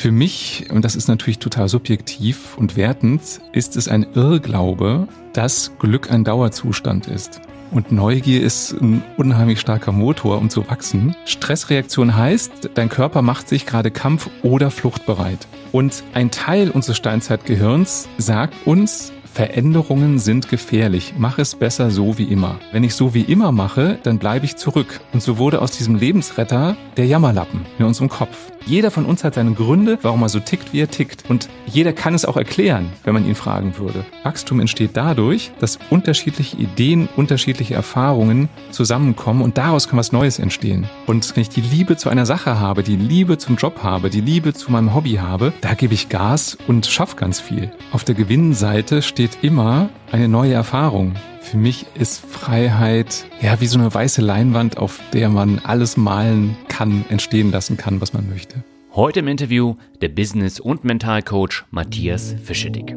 Für mich, und das ist natürlich total subjektiv und wertend, ist es ein Irrglaube, dass Glück ein Dauerzustand ist. Und Neugier ist ein unheimlich starker Motor, um zu wachsen. Stressreaktion heißt, dein Körper macht sich gerade kampf- oder fluchtbereit. Und ein Teil unseres Steinzeitgehirns sagt uns, Veränderungen sind gefährlich. Mach es besser so wie immer. Wenn ich so wie immer mache, dann bleibe ich zurück. Und so wurde aus diesem Lebensretter der Jammerlappen in unserem Kopf. Jeder von uns hat seine Gründe, warum er so tickt, wie er tickt. Und jeder kann es auch erklären, wenn man ihn fragen würde. Wachstum entsteht dadurch, dass unterschiedliche Ideen, unterschiedliche Erfahrungen zusammenkommen und daraus kann was Neues entstehen. Und wenn ich die Liebe zu einer Sache habe, die Liebe zum Job habe, die Liebe zu meinem Hobby habe, da gebe ich Gas und schaffe ganz viel. Auf der Gewinnseite steht immer eine neue Erfahrung. Für mich ist Freiheit ja wie so eine weiße Leinwand, auf der man alles malen kann, entstehen lassen kann, was man möchte. Heute im Interview der Business- und Mentalcoach Matthias Fischedick.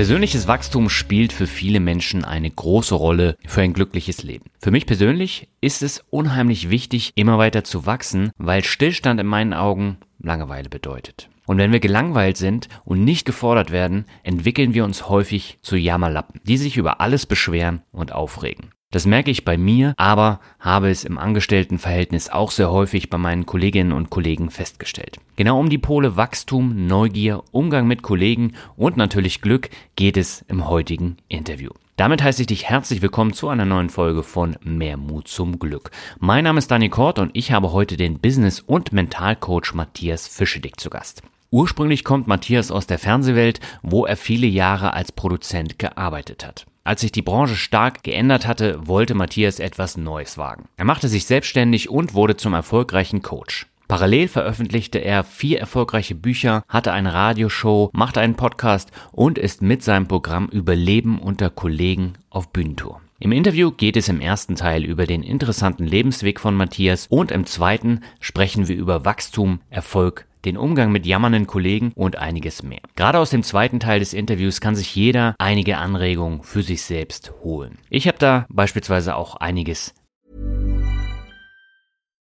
Persönliches Wachstum spielt für viele Menschen eine große Rolle für ein glückliches Leben. Für mich persönlich ist es unheimlich wichtig, immer weiter zu wachsen, weil Stillstand in meinen Augen Langeweile bedeutet. Und wenn wir gelangweilt sind und nicht gefordert werden, entwickeln wir uns häufig zu Jammerlappen, die sich über alles beschweren und aufregen. Das merke ich bei mir, aber habe es im Angestelltenverhältnis auch sehr häufig bei meinen Kolleginnen und Kollegen festgestellt. Genau um die Pole Wachstum, Neugier, Umgang mit Kollegen und natürlich Glück geht es im heutigen Interview. Damit heiße ich dich herzlich willkommen zu einer neuen Folge von Mehr Mut zum Glück. Mein Name ist Dani Kort und ich habe heute den Business- und Mentalcoach Matthias Fischedick zu Gast. Ursprünglich kommt Matthias aus der Fernsehwelt, wo er viele Jahre als Produzent gearbeitet hat. Als sich die Branche stark geändert hatte, wollte Matthias etwas Neues wagen. Er machte sich selbstständig und wurde zum erfolgreichen Coach. Parallel veröffentlichte er vier erfolgreiche Bücher, hatte eine Radioshow, machte einen Podcast und ist mit seinem Programm Überleben unter Kollegen auf Bühnentour. Im Interview geht es im ersten Teil über den interessanten Lebensweg von Matthias und im zweiten sprechen wir über Wachstum, Erfolg den Umgang mit jammernden Kollegen und einiges mehr. Gerade aus dem zweiten Teil des Interviews kann sich jeder einige Anregungen für sich selbst holen. Ich habe da beispielsweise auch einiges.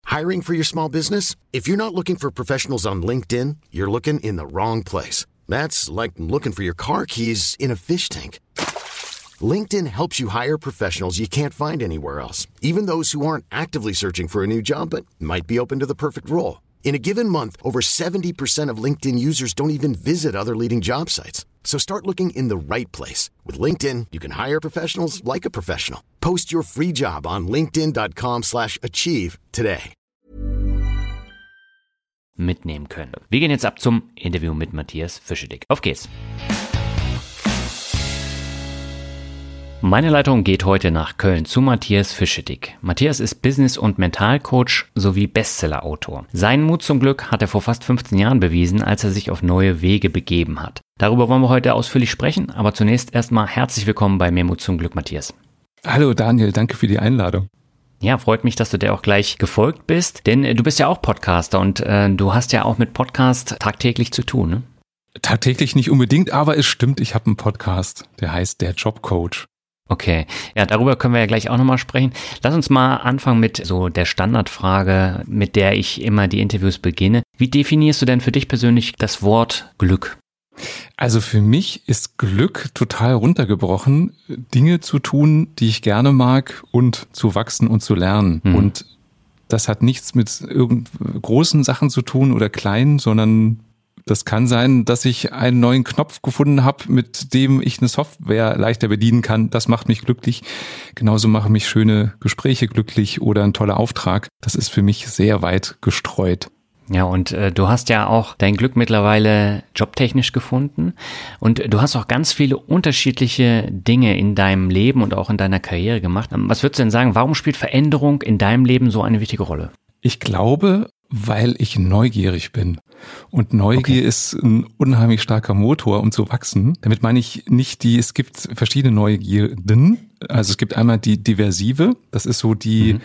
Hiring for your small business? If you're not looking for professionals on LinkedIn, you're looking in the wrong place. That's like looking for your car keys in a fish tank. LinkedIn helps you hire professionals you can't find anywhere else, even those who aren't actively searching for a new job but might be open to the perfect role. In a given month, over 70% of LinkedIn users don't even visit other leading job sites. So start looking in the right place. With LinkedIn, you can hire professionals like a professional. Post your free job on linkedin.com slash achieve today. Mitnehmen können. Wir gehen jetzt ab zum Interview mit Matthias Fischedick. Auf geht's. Meine Leitung geht heute nach Köln zu Matthias Fischedick. Matthias ist Business- und Mentalcoach sowie Bestsellerautor. Seinen Mut zum Glück hat er vor fast 15 Jahren bewiesen, als er sich auf neue Wege begeben hat. Darüber wollen wir heute ausführlich sprechen, aber zunächst erstmal herzlich willkommen bei Mehr Mut zum Glück, Matthias. Hallo Daniel, danke für die Einladung. Ja, freut mich, dass du dir auch gleich gefolgt bist, denn äh, du bist ja auch Podcaster und äh, du hast ja auch mit Podcast tagtäglich zu tun, ne? Tagtäglich nicht unbedingt, aber es stimmt, ich habe einen Podcast, der heißt Der Jobcoach. Okay, ja, darüber können wir ja gleich auch nochmal sprechen. Lass uns mal anfangen mit so der Standardfrage, mit der ich immer die Interviews beginne. Wie definierst du denn für dich persönlich das Wort Glück? Also für mich ist Glück total runtergebrochen, Dinge zu tun, die ich gerne mag und zu wachsen und zu lernen. Mhm. Und das hat nichts mit irgend großen Sachen zu tun oder kleinen, sondern das kann sein, dass ich einen neuen Knopf gefunden habe, mit dem ich eine Software leichter bedienen kann. Das macht mich glücklich. Genauso machen mich schöne Gespräche glücklich oder ein toller Auftrag. Das ist für mich sehr weit gestreut. Ja, und äh, du hast ja auch dein Glück mittlerweile jobtechnisch gefunden und du hast auch ganz viele unterschiedliche Dinge in deinem Leben und auch in deiner Karriere gemacht. Was würdest du denn sagen, warum spielt Veränderung in deinem Leben so eine wichtige Rolle? Ich glaube, weil ich neugierig bin. Und Neugier okay. ist ein unheimlich starker Motor, um zu wachsen. Damit meine ich nicht die, es gibt verschiedene Neugierden. Also es gibt einmal die diversive, das ist so die mhm.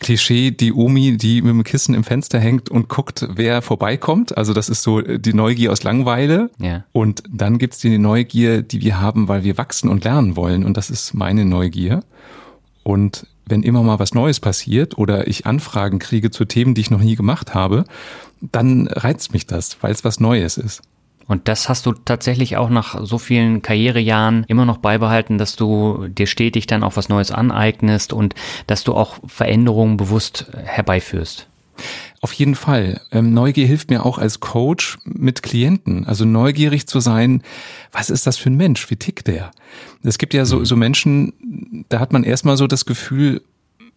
Klischee die Omi, die mit dem Kissen im Fenster hängt und guckt, wer vorbeikommt. Also das ist so die Neugier aus Langweile. Ja. Und dann gibt's die Neugier, die wir haben, weil wir wachsen und lernen wollen. Und das ist meine Neugier. Und wenn immer mal was Neues passiert oder ich Anfragen kriege zu Themen, die ich noch nie gemacht habe, dann reizt mich das, weil es was Neues ist. Und das hast du tatsächlich auch nach so vielen Karrierejahren immer noch beibehalten, dass du dir stetig dann auch was Neues aneignest und dass du auch Veränderungen bewusst herbeiführst. Auf jeden Fall. Ähm, Neugier hilft mir auch als Coach mit Klienten. Also neugierig zu sein, was ist das für ein Mensch? Wie tickt der? Es gibt ja so, mhm. so Menschen, da hat man erstmal so das Gefühl,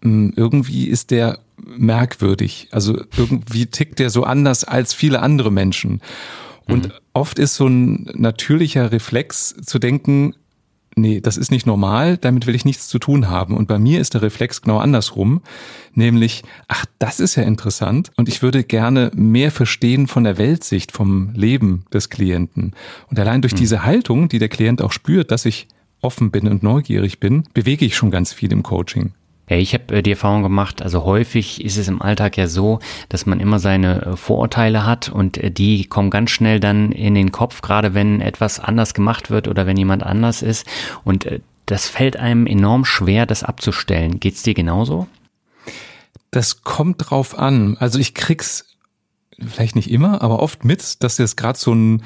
hm, irgendwie ist der merkwürdig. Also irgendwie tickt der so anders als viele andere Menschen. Und mhm. oft ist so ein natürlicher Reflex zu denken, nee, das ist nicht normal, damit will ich nichts zu tun haben. Und bei mir ist der Reflex genau andersrum, nämlich, ach, das ist ja interessant und ich würde gerne mehr verstehen von der Weltsicht, vom Leben des Klienten. Und allein durch mhm. diese Haltung, die der Klient auch spürt, dass ich offen bin und neugierig bin, bewege ich schon ganz viel im Coaching. Ja, ich habe äh, die Erfahrung gemacht, also häufig ist es im Alltag ja so, dass man immer seine äh, Vorurteile hat und äh, die kommen ganz schnell dann in den Kopf, gerade wenn etwas anders gemacht wird oder wenn jemand anders ist. Und das fällt einem enorm schwer, das abzustellen. Geht's dir genauso? Das kommt drauf an. Also ich krieg's vielleicht nicht immer, aber oft mit, dass jetzt gerade so ein,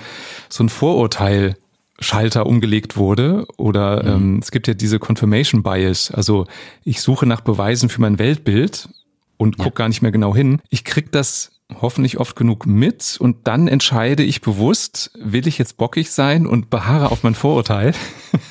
so ein Vorurteil Schalter umgelegt wurde oder mhm. ähm, es gibt ja diese Confirmation Bias, also ich suche nach Beweisen für mein Weltbild und guck ja. gar nicht mehr genau hin. Ich krieg das hoffentlich oft genug mit und dann entscheide ich bewusst, will ich jetzt bockig sein und beharre auf mein Vorurteil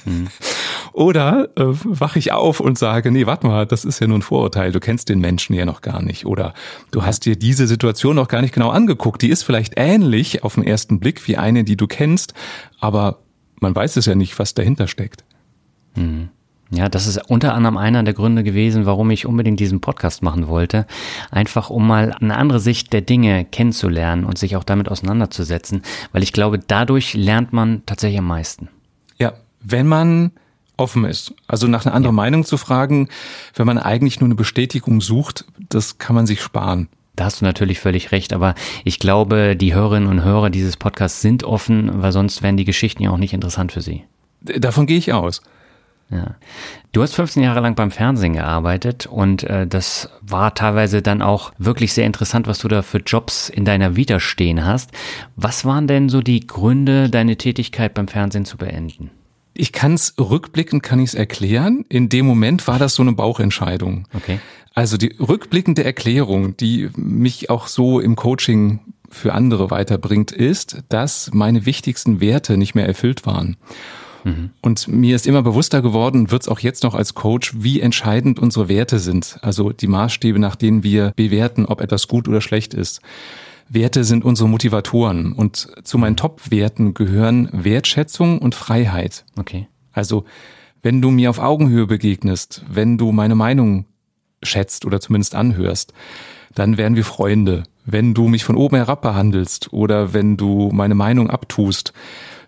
mhm. oder äh, wache ich auf und sage, nee, warte mal, das ist ja nur ein Vorurteil, du kennst den Menschen ja noch gar nicht oder du hast dir diese Situation noch gar nicht genau angeguckt, die ist vielleicht ähnlich auf den ersten Blick wie eine, die du kennst, aber man weiß es ja nicht, was dahinter steckt. Mhm. Ja, das ist unter anderem einer der Gründe gewesen, warum ich unbedingt diesen Podcast machen wollte. Einfach um mal eine andere Sicht der Dinge kennenzulernen und sich auch damit auseinanderzusetzen, weil ich glaube, dadurch lernt man tatsächlich am meisten. Ja, wenn man offen ist. Also nach einer anderen ja. Meinung zu fragen, wenn man eigentlich nur eine Bestätigung sucht, das kann man sich sparen. Da hast du natürlich völlig recht, aber ich glaube, die Hörerinnen und Hörer dieses Podcasts sind offen, weil sonst wären die Geschichten ja auch nicht interessant für sie. Davon gehe ich aus. Ja. Du hast 15 Jahre lang beim Fernsehen gearbeitet und äh, das war teilweise dann auch wirklich sehr interessant, was du da für Jobs in deiner Vita stehen hast. Was waren denn so die Gründe, deine Tätigkeit beim Fernsehen zu beenden? Ich kann es rückblickend kann ich es erklären. In dem Moment war das so eine Bauchentscheidung. Okay. Also die rückblickende Erklärung, die mich auch so im Coaching für andere weiterbringt, ist, dass meine wichtigsten Werte nicht mehr erfüllt waren. Mhm. Und mir ist immer bewusster geworden, wird es auch jetzt noch als Coach, wie entscheidend unsere Werte sind. Also die Maßstäbe, nach denen wir bewerten, ob etwas gut oder schlecht ist. Werte sind unsere Motivatoren und zu meinen Top-Werten gehören Wertschätzung und Freiheit. Okay. Also wenn du mir auf Augenhöhe begegnest, wenn du meine Meinung schätzt oder zumindest anhörst, dann wären wir Freunde. Wenn du mich von oben herab behandelst oder wenn du meine Meinung abtust,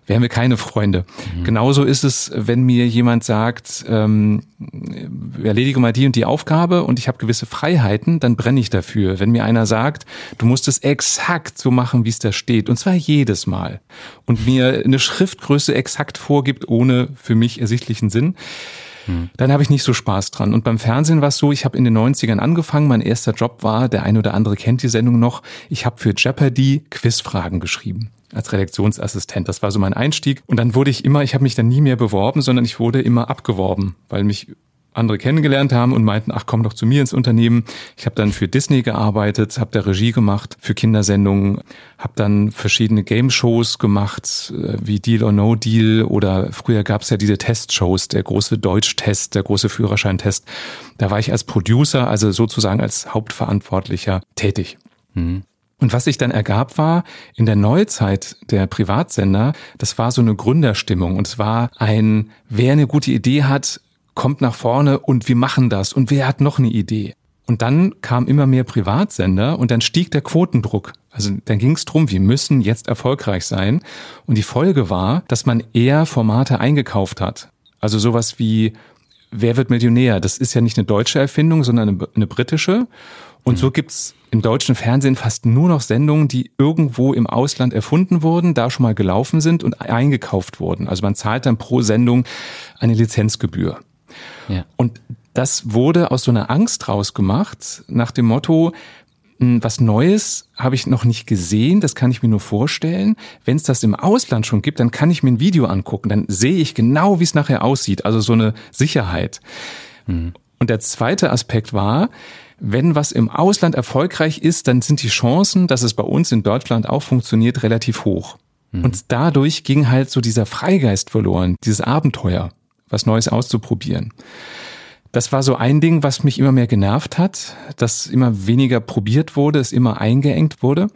wären wir keine Freunde. Mhm. Genauso ist es, wenn mir jemand sagt, ähm, erledige mal die und die Aufgabe und ich habe gewisse Freiheiten, dann brenne ich dafür. Wenn mir einer sagt, du musst es exakt so machen, wie es da steht, und zwar jedes Mal, und mir eine Schriftgröße exakt vorgibt, ohne für mich ersichtlichen Sinn, hm. dann habe ich nicht so Spaß dran. Und beim Fernsehen war es so, ich habe in den 90ern angefangen, mein erster Job war, der ein oder andere kennt die Sendung noch, ich habe für Jeopardy Quizfragen geschrieben als Redaktionsassistent. Das war so mein Einstieg. Und dann wurde ich immer, ich habe mich dann nie mehr beworben, sondern ich wurde immer abgeworben, weil mich andere kennengelernt haben und meinten, ach komm doch zu mir ins Unternehmen. Ich habe dann für Disney gearbeitet, habe da Regie gemacht für Kindersendungen, habe dann verschiedene Game-Shows gemacht, äh, wie Deal or No Deal oder früher gab es ja diese Testshows, der große Deutschtest, der große Führerscheintest. Da war ich als Producer, also sozusagen als Hauptverantwortlicher tätig. Mhm. Und was sich dann ergab war, in der Neuzeit der Privatsender, das war so eine Gründerstimmung und es war ein, wer eine gute Idee hat, kommt nach vorne und wir machen das und wer hat noch eine Idee? Und dann kam immer mehr Privatsender und dann stieg der Quotendruck. Also dann ging es drum, wir müssen jetzt erfolgreich sein. Und die Folge war, dass man eher Formate eingekauft hat. Also sowas wie Wer wird Millionär? Das ist ja nicht eine deutsche Erfindung, sondern eine, eine britische. Und so gibt's im deutschen Fernsehen fast nur noch Sendungen, die irgendwo im Ausland erfunden wurden, da schon mal gelaufen sind und eingekauft wurden. Also man zahlt dann pro Sendung eine Lizenzgebühr. Ja. Und das wurde aus so einer Angst rausgemacht, nach dem Motto, hm, was Neues habe ich noch nicht gesehen, das kann ich mir nur vorstellen. Wenn es das im Ausland schon gibt, dann kann ich mir ein Video angucken, dann sehe ich genau, wie es nachher aussieht. Also so eine Sicherheit. Mhm. Und der zweite Aspekt war, wenn was im Ausland erfolgreich ist, dann sind die Chancen, dass es bei uns in Deutschland auch funktioniert, relativ hoch. Mhm. Und dadurch ging halt so dieser Freigeist verloren, dieses Abenteuer, was Neues auszuprobieren. Das war so ein Ding, was mich immer mehr genervt hat, dass immer weniger probiert wurde, es immer eingeengt wurde.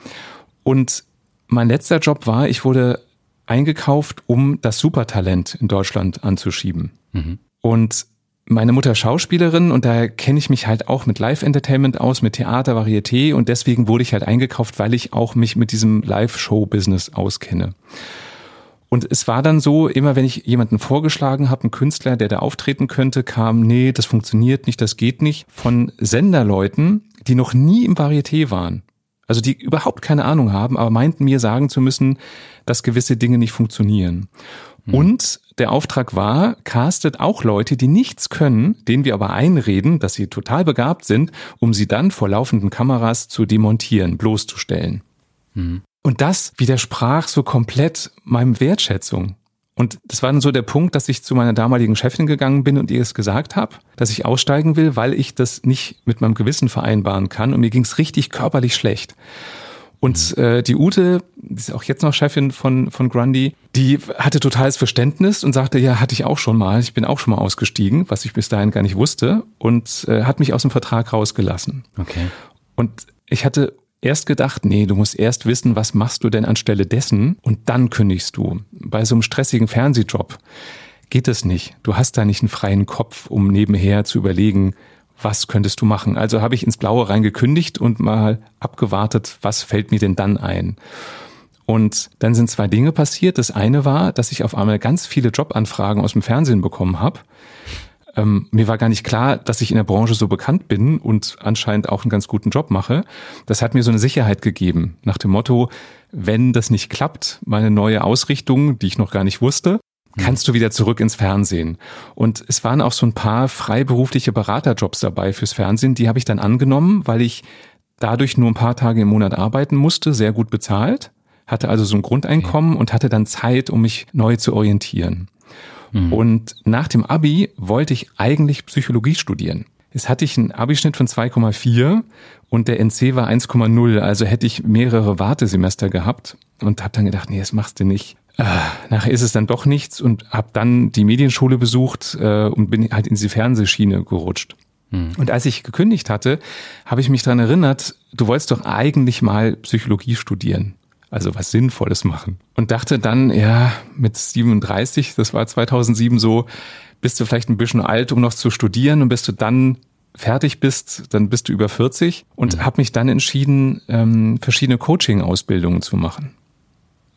Und mein letzter Job war, ich wurde eingekauft, um das Supertalent in Deutschland anzuschieben. Mhm. Und meine Mutter Schauspielerin und da kenne ich mich halt auch mit Live-Entertainment aus, mit Theater, Varieté und deswegen wurde ich halt eingekauft, weil ich auch mich mit diesem Live-Show-Business auskenne. Und es war dann so, immer wenn ich jemanden vorgeschlagen habe, einen Künstler, der da auftreten könnte, kam, nee, das funktioniert nicht, das geht nicht, von Senderleuten, die noch nie im Varieté waren. Also die überhaupt keine Ahnung haben, aber meinten mir sagen zu müssen, dass gewisse Dinge nicht funktionieren. Mhm. Und der Auftrag war, castet auch Leute, die nichts können, denen wir aber einreden, dass sie total begabt sind, um sie dann vor laufenden Kameras zu demontieren, bloßzustellen. Mhm. Und das widersprach so komplett meinem Wertschätzung. Und das war dann so der Punkt, dass ich zu meiner damaligen Chefin gegangen bin und ihr es gesagt habe, dass ich aussteigen will, weil ich das nicht mit meinem Gewissen vereinbaren kann. Und mir ging es richtig körperlich schlecht. Und mhm. äh, die Ute, die ist auch jetzt noch Chefin von, von Grundy, die hatte totales Verständnis und sagte, ja, hatte ich auch schon mal, ich bin auch schon mal ausgestiegen, was ich bis dahin gar nicht wusste, und äh, hat mich aus dem Vertrag rausgelassen. Okay. Und ich hatte erst gedacht, nee, du musst erst wissen, was machst du denn anstelle dessen und dann kündigst du. Bei so einem stressigen Fernsehjob geht es nicht. Du hast da nicht einen freien Kopf, um nebenher zu überlegen, was könntest du machen? Also habe ich ins Blaue reingekündigt und mal abgewartet, was fällt mir denn dann ein? Und dann sind zwei Dinge passiert. Das eine war, dass ich auf einmal ganz viele Jobanfragen aus dem Fernsehen bekommen habe. Ähm, mir war gar nicht klar, dass ich in der Branche so bekannt bin und anscheinend auch einen ganz guten Job mache. Das hat mir so eine Sicherheit gegeben, nach dem Motto, wenn das nicht klappt, meine neue Ausrichtung, die ich noch gar nicht wusste, kannst du wieder zurück ins Fernsehen. Und es waren auch so ein paar freiberufliche Beraterjobs dabei fürs Fernsehen, die habe ich dann angenommen, weil ich dadurch nur ein paar Tage im Monat arbeiten musste, sehr gut bezahlt, hatte also so ein Grundeinkommen und hatte dann Zeit, um mich neu zu orientieren. Mhm. Und nach dem Abi wollte ich eigentlich Psychologie studieren. Jetzt hatte ich einen Abischnitt von 2,4 und der NC war 1,0, also hätte ich mehrere Wartesemester gehabt und habe dann gedacht, nee, das machst du nicht. Äh, nachher ist es dann doch nichts und habe dann die Medienschule besucht äh, und bin halt in diese Fernsehschiene gerutscht. Mhm. Und als ich gekündigt hatte, habe ich mich dran erinnert, du wolltest doch eigentlich mal Psychologie studieren also was Sinnvolles machen. Und dachte dann, ja, mit 37, das war 2007 so, bist du vielleicht ein bisschen alt, um noch zu studieren und bis du dann fertig bist, dann bist du über 40 und mhm. habe mich dann entschieden, ähm, verschiedene Coaching-Ausbildungen zu machen.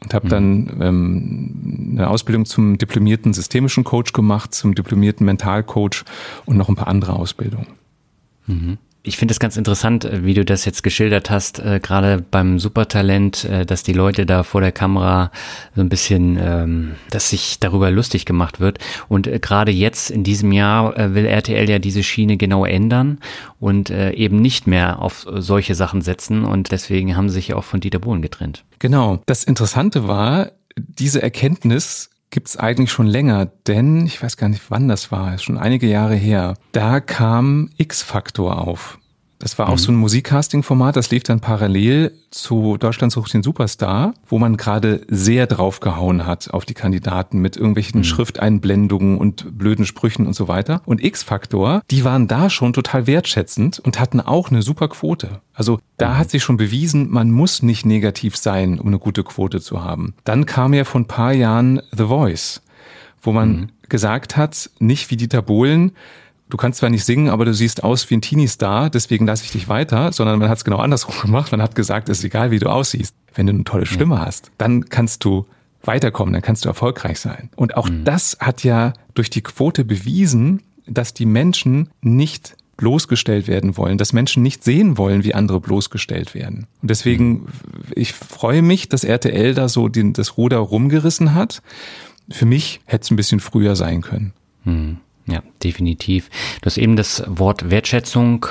Und habe mhm. dann ähm, eine Ausbildung zum diplomierten systemischen Coach gemacht, zum diplomierten Mentalcoach und noch ein paar andere Ausbildungen. Mhm ich finde es ganz interessant, äh, wie du das jetzt geschildert hast, äh, gerade beim Supertalent, äh, dass die Leute da vor der Kamera so ein bisschen, ähm, dass sich darüber lustig gemacht wird. Und äh, gerade jetzt in diesem Jahr äh, will RTL ja diese Schiene genau ändern und äh, eben nicht mehr auf solche Sachen setzen. Und deswegen haben sie sich ja auch von Dieter Bohlen getrennt. Genau. Das Interessante war, diese Erkenntnis gibt's eigentlich schon länger, denn ich weiß gar nicht, wann das war, ist schon einige Jahre her. Da kam X-Faktor auf. Das war auch mhm. so ein Musikcasting-Format, das lief dann parallel zu Deutschland sucht den Superstar, wo man gerade sehr draufgehauen hat auf die Kandidaten mit irgendwelchen mhm. Schrifteinblendungen und blöden Sprüchen und so weiter. Und X-Faktor, die waren da schon total wertschätzend und hatten auch eine super Quote. Also da mhm. hat sich schon bewiesen, man muss nicht negativ sein, um eine gute Quote zu haben. Dann kam ja vor ein paar Jahren The Voice, wo man mhm. gesagt hat, nicht wie Dieter Bohlen, du kannst zwar nicht singen, aber du siehst aus wie ein Teenie-Star, deswegen lasse ich dich weiter, sondern man hat es genau andersrum gemacht. Man hat gesagt, es ist egal, wie du aussiehst. Wenn du eine tolle Stimme ja. hast, dann kannst du weiterkommen, dann kannst du erfolgreich sein. Und auch mhm. das hat ja durch die Quote bewiesen, dass die Menschen nicht bloßgestellt werden wollen, dass Menschen nicht sehen wollen, wie andere bloßgestellt werden. Und deswegen, ich freue mich, dass RTL da so den, das Ruder rumgerissen hat. Für mich hätte es ein bisschen früher sein können. Hm. Ja, definitiv. Du hast eben das Wort Wertschätzung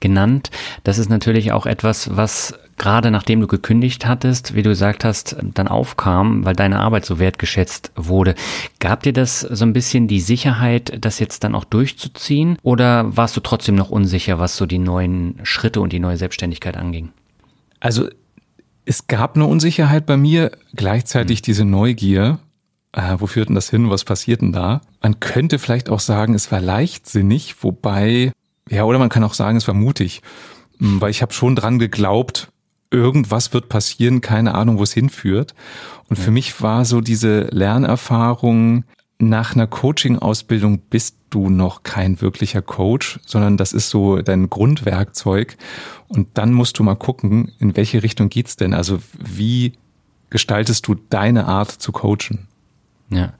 genannt. Das ist natürlich auch etwas, was gerade nachdem du gekündigt hattest, wie du gesagt hast, dann aufkam, weil deine Arbeit so wertgeschätzt wurde. Gab dir das so ein bisschen die Sicherheit, das jetzt dann auch durchzuziehen? Oder warst du trotzdem noch unsicher, was so die neuen Schritte und die neue Selbstständigkeit anging? Also es gab eine Unsicherheit bei mir, gleichzeitig hm. diese Neugier. Äh, wo führt denn das hin? Was passiert denn da? Man könnte vielleicht auch sagen, es war leichtsinnig, wobei, ja, oder man kann auch sagen, es war mutig, hm, weil ich habe schon dran geglaubt, irgendwas wird passieren, keine Ahnung, wo es hinführt. Und für mich war so diese Lernerfahrung, nach einer Coaching-Ausbildung bist du noch kein wirklicher Coach, sondern das ist so dein Grundwerkzeug. Und dann musst du mal gucken, in welche Richtung geht's denn? Also wie gestaltest du deine Art zu coachen? Ja.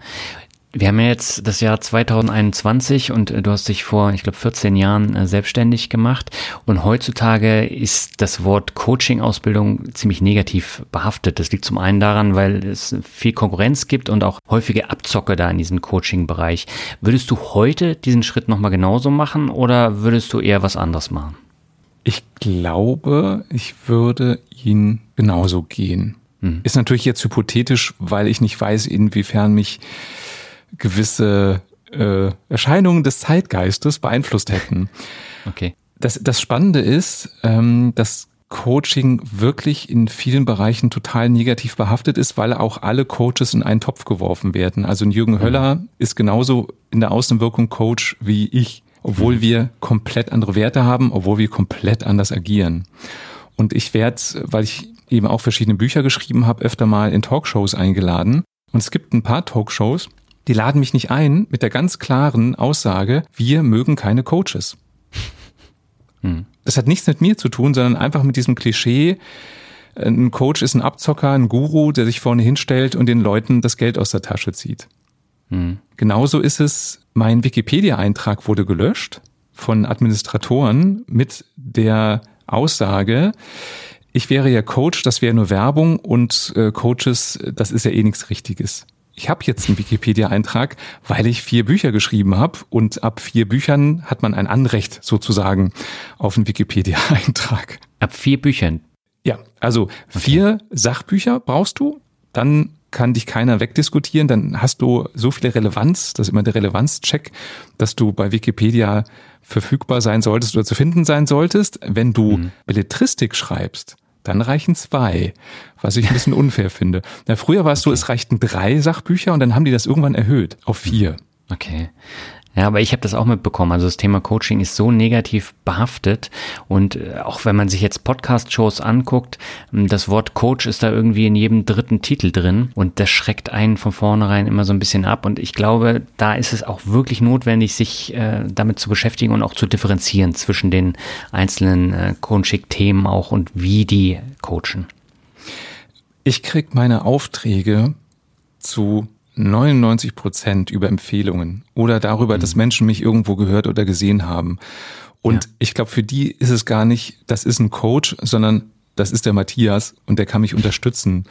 Wir haben ja jetzt das Jahr 2021 und äh, du hast dich vor, ich glaube, 14 Jahren äh, selbstständig gemacht. Und heutzutage ist das Wort Coaching-Ausbildung ziemlich negativ behaftet. Das liegt zum einen daran, weil es viel Konkurrenz gibt und auch häufige Abzocke da in diesem Coaching-Bereich. Würdest du heute diesen Schritt nochmal genauso machen oder würdest du eher was anderes machen? Ich glaube, ich würde ihn genauso gehen. Hm. Ist natürlich jetzt hypothetisch, weil ich nicht weiß, inwiefern mich gewisse äh, Erscheinungen des Zeitgeistes beeinflusst hätten. Okay. Das, das Spannende ist, ähm, dass Coaching wirklich in vielen Bereichen total negativ behaftet ist, weil auch alle Coaches in einen Topf geworfen werden. Also ein Jürgen Höller mhm. ist genauso in der Außenwirkung Coach wie ich, obwohl mhm. wir komplett andere Werte haben, obwohl wir komplett anders agieren. Und ich werde, weil ich eben auch verschiedene Bücher geschrieben habe, öfter mal in Talkshows eingeladen. Und es gibt ein paar Talkshows, die laden mich nicht ein mit der ganz klaren Aussage, wir mögen keine Coaches. Hm. Das hat nichts mit mir zu tun, sondern einfach mit diesem Klischee, ein Coach ist ein Abzocker, ein Guru, der sich vorne hinstellt und den Leuten das Geld aus der Tasche zieht. Hm. Genauso ist es, mein Wikipedia-Eintrag wurde gelöscht von Administratoren mit der Aussage, ich wäre ja Coach, das wäre nur Werbung und äh, Coaches, das ist ja eh nichts Richtiges ich habe jetzt einen Wikipedia-Eintrag, weil ich vier Bücher geschrieben habe und ab vier Büchern hat man ein Anrecht sozusagen auf einen Wikipedia-Eintrag. Ab vier Büchern? Ja, also vier okay. Sachbücher brauchst du, dann kann dich keiner wegdiskutieren, dann hast du so viele Relevanz, das ist immer der Relevanzcheck, dass du bei Wikipedia verfügbar sein solltest oder zu finden sein solltest. Wenn du mhm. Belletristik schreibst, dann reichen zwei, was ich ein bisschen unfair finde. Na, früher war es so, es reichten drei Sachbücher und dann haben die das irgendwann erhöht auf vier. Okay. Ja, aber ich habe das auch mitbekommen. Also das Thema Coaching ist so negativ behaftet und äh, auch wenn man sich jetzt Podcast-Shows anguckt, ähm, das Wort Coach ist da irgendwie in jedem dritten Titel drin und das schreckt einen von vornherein immer so ein bisschen ab. Und ich glaube, da ist es auch wirklich notwendig, sich äh, damit zu beschäftigen und auch zu differenzieren zwischen den einzelnen äh, Coaching-Themen auch und wie die coachen. Ich krieg meine Aufträge zu 99 Prozent über Empfehlungen oder darüber, mhm. dass Menschen mich irgendwo gehört oder gesehen haben. Und ja. ich glaube, für die ist es gar nicht, das ist ein Coach, sondern das ist der Matthias und der kann mich unterstützen.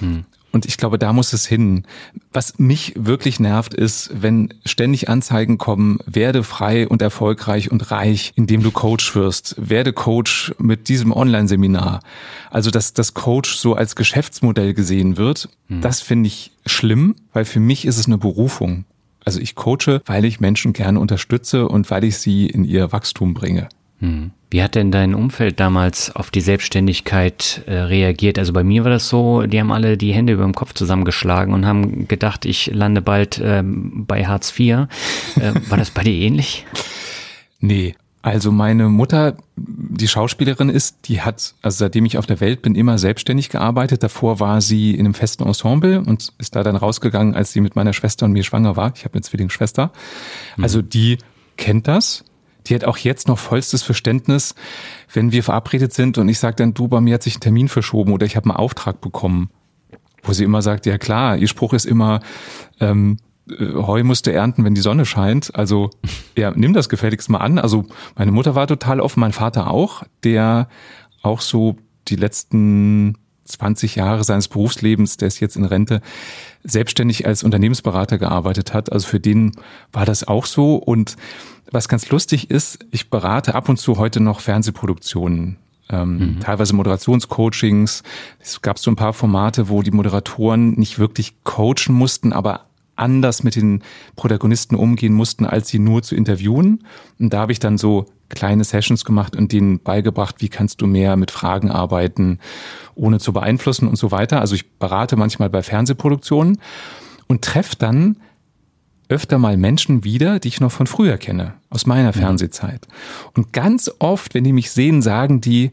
Mhm. Und ich glaube, da muss es hin. Was mich wirklich nervt, ist, wenn ständig Anzeigen kommen, werde frei und erfolgreich und reich, indem du Coach wirst. Werde Coach mit diesem Online-Seminar. Also, dass das Coach so als Geschäftsmodell gesehen wird, hm. das finde ich schlimm, weil für mich ist es eine Berufung. Also ich coache, weil ich Menschen gerne unterstütze und weil ich sie in ihr Wachstum bringe. Hm. Wie hat denn dein Umfeld damals auf die Selbstständigkeit äh, reagiert? Also bei mir war das so, die haben alle die Hände über dem Kopf zusammengeschlagen und haben gedacht, ich lande bald ähm, bei Hartz IV. Äh, war das bei dir ähnlich? Nee. Also meine Mutter, die Schauspielerin ist, die hat, also seitdem ich auf der Welt bin, immer selbstständig gearbeitet. Davor war sie in einem festen Ensemble und ist da dann rausgegangen, als sie mit meiner Schwester und mir schwanger war. Ich habe eine Zwillingsschwester. Also mhm. die kennt das die hat auch jetzt noch vollstes Verständnis, wenn wir verabredet sind und ich sage dann, du, bei mir hat sich ein Termin verschoben oder ich habe einen Auftrag bekommen. Wo sie immer sagt, ja klar, ihr Spruch ist immer, ähm, äh, Heu musst du ernten, wenn die Sonne scheint. Also ja, nimm das gefälligst mal an. Also meine Mutter war total offen, mein Vater auch, der auch so die letzten 20 Jahre seines Berufslebens, der ist jetzt in Rente, selbstständig als Unternehmensberater gearbeitet hat. Also für den war das auch so. Und was ganz lustig ist, ich berate ab und zu heute noch Fernsehproduktionen. Ähm, mhm. Teilweise Moderationscoachings. Es gab so ein paar Formate, wo die Moderatoren nicht wirklich coachen mussten, aber anders mit den Protagonisten umgehen mussten, als sie nur zu interviewen. Und da habe ich dann so kleine Sessions gemacht und denen beigebracht, wie kannst du mehr mit Fragen arbeiten, ohne zu beeinflussen und so weiter. Also ich berate manchmal bei Fernsehproduktionen und treffe dann öfter mal Menschen wieder, die ich noch von früher kenne, aus meiner mhm. Fernsehzeit. Und ganz oft, wenn die mich sehen, sagen die,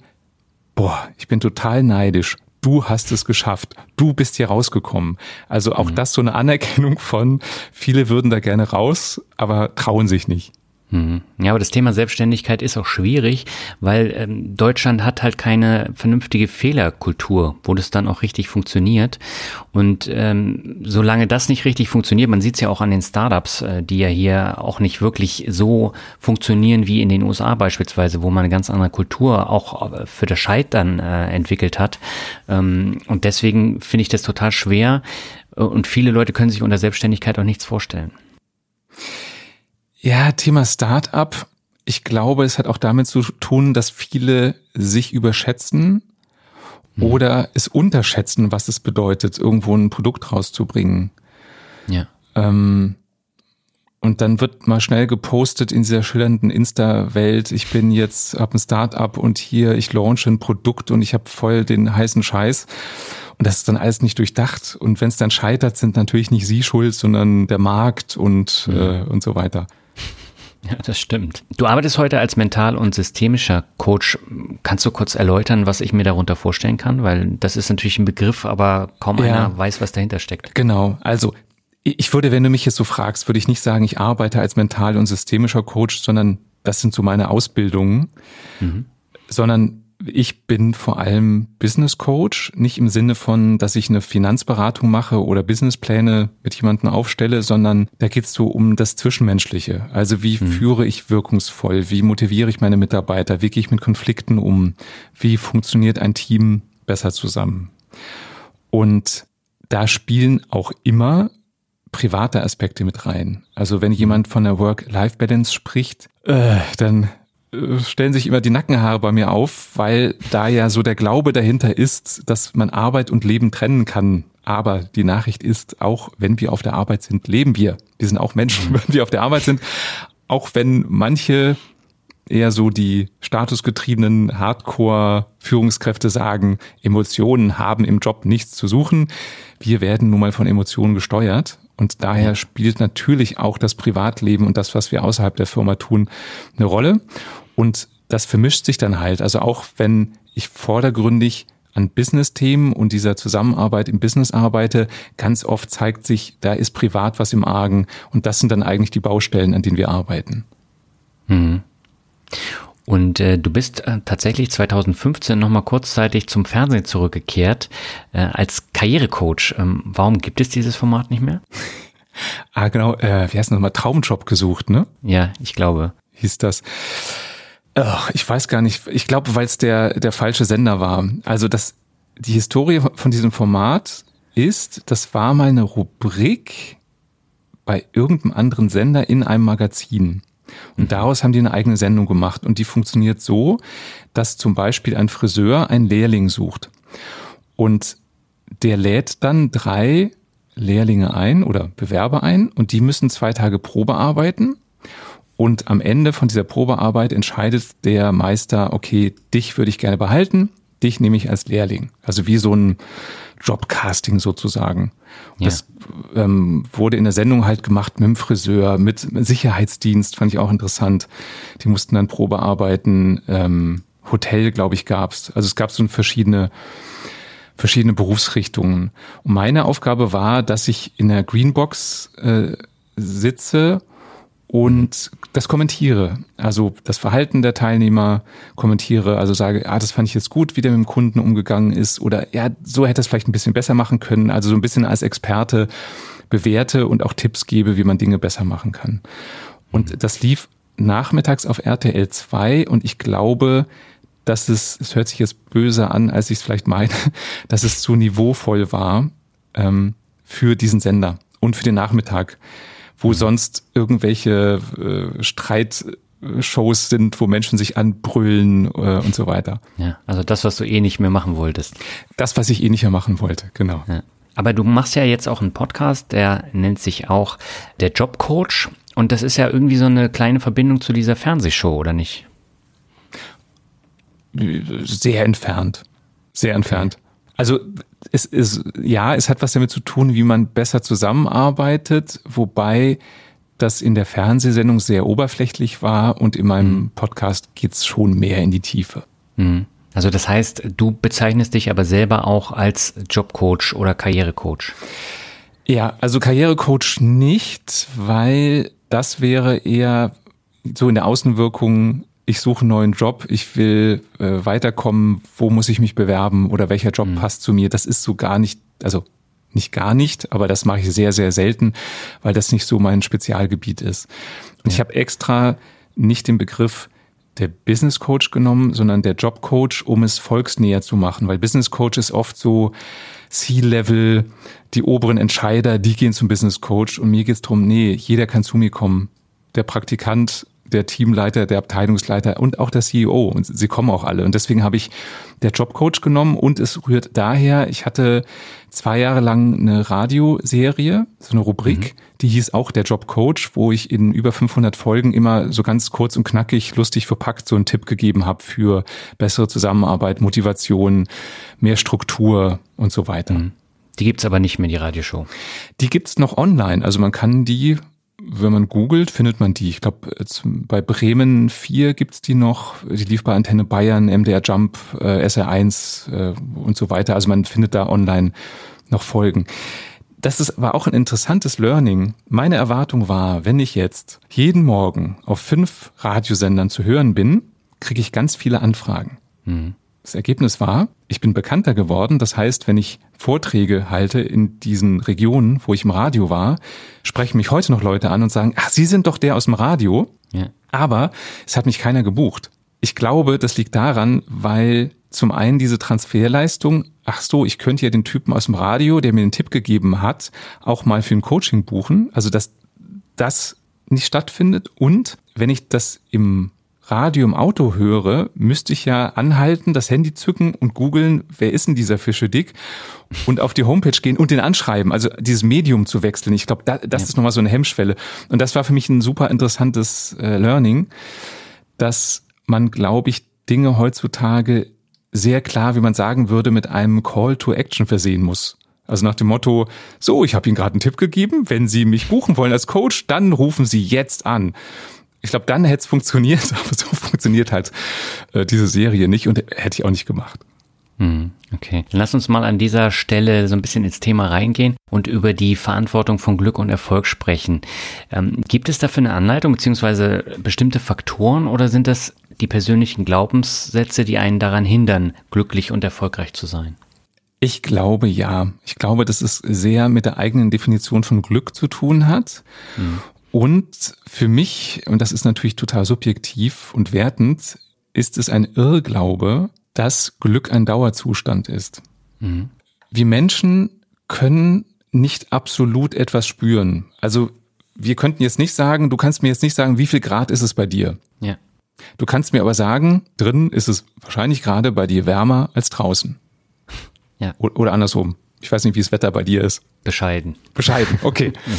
boah, ich bin total neidisch du hast es geschafft, du bist hier rausgekommen. Also auch mhm. das so eine Anerkennung von, viele würden da gerne raus, aber trauen sich nicht. Mhm. Ja, aber das Thema Selbstständigkeit ist auch schwierig, weil ähm, Deutschland hat halt keine vernünftige Fehlerkultur, wo das dann auch richtig funktioniert. Und ähm, solange das nicht richtig funktioniert, man sieht es ja auch an den Startups, äh, die ja hier auch nicht wirklich so funktionieren wie in den USA beispielsweise, wo man eine ganz andere Kultur auch äh, für das Scheitern äh, entwickelt hat. Ähm, und deswegen finde ich das total schwer. Äh, und viele Leute können sich unter Selbstständigkeit auch nichts vorstellen. Ja, Thema Start-up. Ich glaube, es hat auch damit zu tun, dass viele sich überschätzen mhm. oder es unterschätzen, was es bedeutet, irgendwo ein Produkt rauszubringen. Ja. Ähm, und dann wird mal schnell gepostet in dieser schillernden Insta-Welt, ich bin jetzt, hab ein Start-up und hier, ich launche ein Produkt und ich habe voll den heißen Scheiß. Und das ist dann alles nicht durchdacht. Und wenn es dann scheitert, sind natürlich nicht Sie schuld, sondern der Markt und, mhm. äh, und so weiter. Ja, das stimmt. Du arbeitest heute als mental- und systemischer Coach. Kannst du kurz erläutern, was ich mir darunter vorstellen kann? Weil das ist natürlich ein Begriff, aber kaum ja, einer weiß, was dahinter steckt. Genau. Also ich würde, wenn du mich jetzt so fragst, würde ich nicht sagen, ich arbeite als mental- und systemischer Coach, sondern das sind so meine Ausbildungen, mhm. sondern ich bin vor allem Business Coach, nicht im Sinne von, dass ich eine Finanzberatung mache oder Businesspläne mit jemandem aufstelle, sondern da geht es so um das Zwischenmenschliche. Also wie hm. führe ich wirkungsvoll, wie motiviere ich meine Mitarbeiter, wie gehe ich mit Konflikten um, wie funktioniert ein Team besser zusammen. Und da spielen auch immer private Aspekte mit rein. Also wenn jemand von der Work-Life-Balance spricht, äh, dann stellen sich immer die Nackenhaare bei mir auf, weil da ja so der Glaube dahinter ist, dass man Arbeit und Leben trennen kann. Aber die Nachricht ist, auch wenn wir auf der Arbeit sind, leben wir. Wir sind auch Menschen, wenn wir auf der Arbeit sind. Auch wenn manche eher so die statusgetriebenen Hardcore-Führungskräfte sagen, Emotionen haben im Job nichts zu suchen. Wir werden nun mal von Emotionen gesteuert. Und daher spielt natürlich auch das Privatleben und das, was wir außerhalb der Firma tun, eine Rolle. Und das vermischt sich dann halt. Also auch wenn ich vordergründig an Business-Themen und dieser Zusammenarbeit im Business arbeite, ganz oft zeigt sich, da ist privat was im Argen. Und das sind dann eigentlich die Baustellen, an denen wir arbeiten. Mhm. Und äh, du bist äh, tatsächlich 2015 nochmal kurzzeitig zum Fernsehen zurückgekehrt äh, als Karrierecoach. Ähm, warum gibt es dieses Format nicht mehr? ah, genau. Äh, wie heißt das nochmal? Traumjob gesucht, ne? Ja, ich glaube. Hieß das. Ach, ich weiß gar nicht. Ich glaube, weil es der, der falsche Sender war. Also das, die Historie von diesem Format ist, das war mal eine Rubrik bei irgendeinem anderen Sender in einem Magazin. Und mhm. daraus haben die eine eigene Sendung gemacht. Und die funktioniert so, dass zum Beispiel ein Friseur einen Lehrling sucht. Und der lädt dann drei Lehrlinge ein oder Bewerber ein und die müssen zwei Tage Probe arbeiten. Und am Ende von dieser Probearbeit entscheidet der Meister, okay, dich würde ich gerne behalten, dich nehme ich als Lehrling. Also wie so ein Jobcasting sozusagen. Ja. Das ähm, wurde in der Sendung halt gemacht mit dem Friseur, mit Sicherheitsdienst, fand ich auch interessant. Die mussten dann Probe arbeiten. Ähm, Hotel, glaube ich, gab's. Also es gab so verschiedene verschiedene Berufsrichtungen. Und meine Aufgabe war, dass ich in der Greenbox äh, sitze und das kommentiere. Also das Verhalten der Teilnehmer kommentiere, also sage, ah, das fand ich jetzt gut, wie der mit dem Kunden umgegangen ist oder ja, so hätte es vielleicht ein bisschen besser machen können. Also so ein bisschen als Experte bewerte und auch Tipps gebe, wie man Dinge besser machen kann. Und das lief nachmittags auf RTL 2 und ich glaube, dass es, es hört sich jetzt böse an, als ich es vielleicht meine, dass es zu niveauvoll war ähm, für diesen Sender und für den Nachmittag, wo sonst irgendwelche äh, Streitshows sind, wo Menschen sich anbrüllen äh, und so weiter. Ja, also das, was du eh nicht mehr machen wolltest. Das, was ich eh nicht mehr machen wollte, genau. Ja. Aber du machst ja jetzt auch einen Podcast, der nennt sich auch der Jobcoach. Und das ist ja irgendwie so eine kleine Verbindung zu dieser Fernsehshow, oder nicht? Sehr entfernt. Sehr entfernt. Also es ist, ja, es hat was damit zu tun, wie man besser zusammenarbeitet, wobei das in der Fernsehsendung sehr oberflächlich war und in meinem mhm. Podcast geht's schon mehr in die Tiefe. Mhm. Also das heißt, du bezeichnest dich aber selber auch als Jobcoach oder Karrierecoach. Ja, also Karrierecoach nicht, weil das wäre eher so in der Außenwirkung ich suche einen neuen Job, ich will äh, weiterkommen, wo muss ich mich bewerben oder welcher Job mhm. passt zu mir. Das ist so gar nicht, also nicht gar nicht, aber das mache ich sehr, sehr selten, weil das nicht so mein Spezialgebiet ist. Und ja. ich habe extra nicht den Begriff der Business Coach genommen, sondern der Job Coach, um es volksnäher zu machen, weil Business Coach ist oft so C-Level, die oberen Entscheider, die gehen zum Business Coach und mir geht es darum, nee, jeder kann zu mir kommen. Der Praktikant der Teamleiter, der Abteilungsleiter und auch der CEO. Und sie kommen auch alle. Und deswegen habe ich der Jobcoach genommen und es rührt daher, ich hatte zwei Jahre lang eine Radioserie, so eine Rubrik, mhm. die hieß auch der Jobcoach, wo ich in über 500 Folgen immer so ganz kurz und knackig, lustig verpackt so einen Tipp gegeben habe für bessere Zusammenarbeit, Motivation, mehr Struktur und so weiter. Mhm. Die gibt's aber nicht mehr, die Radioshow. Die gibt's noch online. Also man kann die wenn man googelt, findet man die. Ich glaube, bei Bremen 4 gibt's die noch. Die lief bei Antenne Bayern, MDR Jump, äh, SR1 äh, und so weiter. Also man findet da online noch Folgen. Das ist, war auch ein interessantes Learning. Meine Erwartung war, wenn ich jetzt jeden Morgen auf fünf Radiosendern zu hören bin, kriege ich ganz viele Anfragen. Mhm. Das Ergebnis war, ich bin bekannter geworden. Das heißt, wenn ich Vorträge halte in diesen Regionen, wo ich im Radio war, sprechen mich heute noch Leute an und sagen, ach, Sie sind doch der aus dem Radio. Ja. Aber es hat mich keiner gebucht. Ich glaube, das liegt daran, weil zum einen diese Transferleistung, ach so, ich könnte ja den Typen aus dem Radio, der mir den Tipp gegeben hat, auch mal für ein Coaching buchen. Also dass das nicht stattfindet. Und wenn ich das im Radio im Auto höre, müsste ich ja anhalten, das Handy zücken und googeln, wer ist denn dieser Fische dick? Und auf die Homepage gehen und den anschreiben, also dieses Medium zu wechseln. Ich glaube, da, das ja. ist nochmal so eine Hemmschwelle. Und das war für mich ein super interessantes äh, Learning, dass man, glaube ich, Dinge heutzutage sehr klar, wie man sagen würde, mit einem Call to Action versehen muss. Also nach dem Motto, so, ich habe Ihnen gerade einen Tipp gegeben, wenn Sie mich buchen wollen als Coach, dann rufen Sie jetzt an. Ich glaube, dann hätte es funktioniert, aber so funktioniert halt äh, diese Serie nicht und hätte ich auch nicht gemacht. Hm, okay, lass uns mal an dieser Stelle so ein bisschen ins Thema reingehen und über die Verantwortung von Glück und Erfolg sprechen. Ähm, gibt es dafür eine Anleitung beziehungsweise bestimmte Faktoren oder sind das die persönlichen Glaubenssätze, die einen daran hindern, glücklich und erfolgreich zu sein? Ich glaube ja. Ich glaube, dass es sehr mit der eigenen Definition von Glück zu tun hat. Mhm. Und für mich, und das ist natürlich total subjektiv und wertend, ist es ein Irrglaube, dass Glück ein Dauerzustand ist. Mhm. Wir Menschen können nicht absolut etwas spüren. Also wir könnten jetzt nicht sagen, du kannst mir jetzt nicht sagen, wie viel Grad ist es bei dir. Ja. Du kannst mir aber sagen, drin ist es wahrscheinlich gerade bei dir wärmer als draußen. Ja. Oder andersrum. Ich weiß nicht, wie das Wetter bei dir ist. Bescheiden. Bescheiden, okay. ja.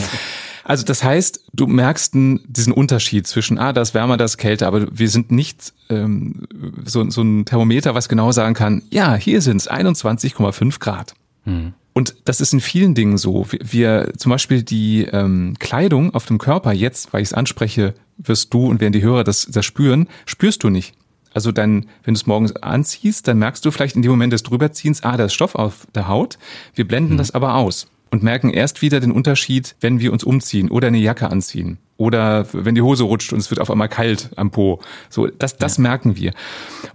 Also das heißt, du merkst diesen Unterschied zwischen, ah, das wärmer, das kälter, aber wir sind nicht ähm, so, so ein Thermometer, was genau sagen kann, ja, hier sind es 21,5 Grad. Hm. Und das ist in vielen Dingen so. Wir, wir zum Beispiel die ähm, Kleidung auf dem Körper jetzt, weil ich es anspreche, wirst du und werden die Hörer das, das spüren, spürst du nicht. Also dann, wenn du es morgens anziehst, dann merkst du vielleicht in dem Moment des Drüberziehens, ah, da ist Stoff auf der Haut. Wir blenden hm. das aber aus und merken erst wieder den Unterschied, wenn wir uns umziehen oder eine Jacke anziehen oder wenn die Hose rutscht und es wird auf einmal kalt am Po. So, das, das ja. merken wir.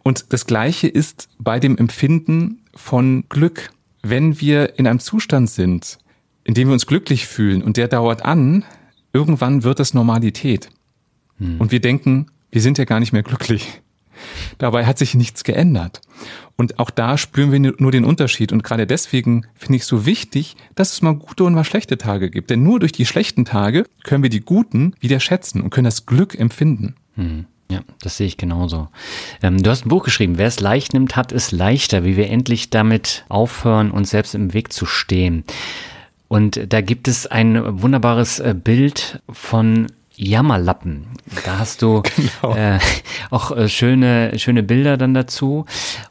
Und das Gleiche ist bei dem Empfinden von Glück. Wenn wir in einem Zustand sind, in dem wir uns glücklich fühlen und der dauert an, irgendwann wird das Normalität. Hm. Und wir denken, wir sind ja gar nicht mehr glücklich. Dabei hat sich nichts geändert. Und auch da spüren wir nur den Unterschied. Und gerade deswegen finde ich es so wichtig, dass es mal gute und mal schlechte Tage gibt. Denn nur durch die schlechten Tage können wir die guten wieder schätzen und können das Glück empfinden. Hm. Ja, das sehe ich genauso. Ähm, du hast ein Buch geschrieben, wer es leicht nimmt, hat es leichter, wie wir endlich damit aufhören, uns selbst im Weg zu stehen. Und da gibt es ein wunderbares äh, Bild von Jammerlappen. Da hast du genau. äh, auch äh, schöne, schöne Bilder dann dazu.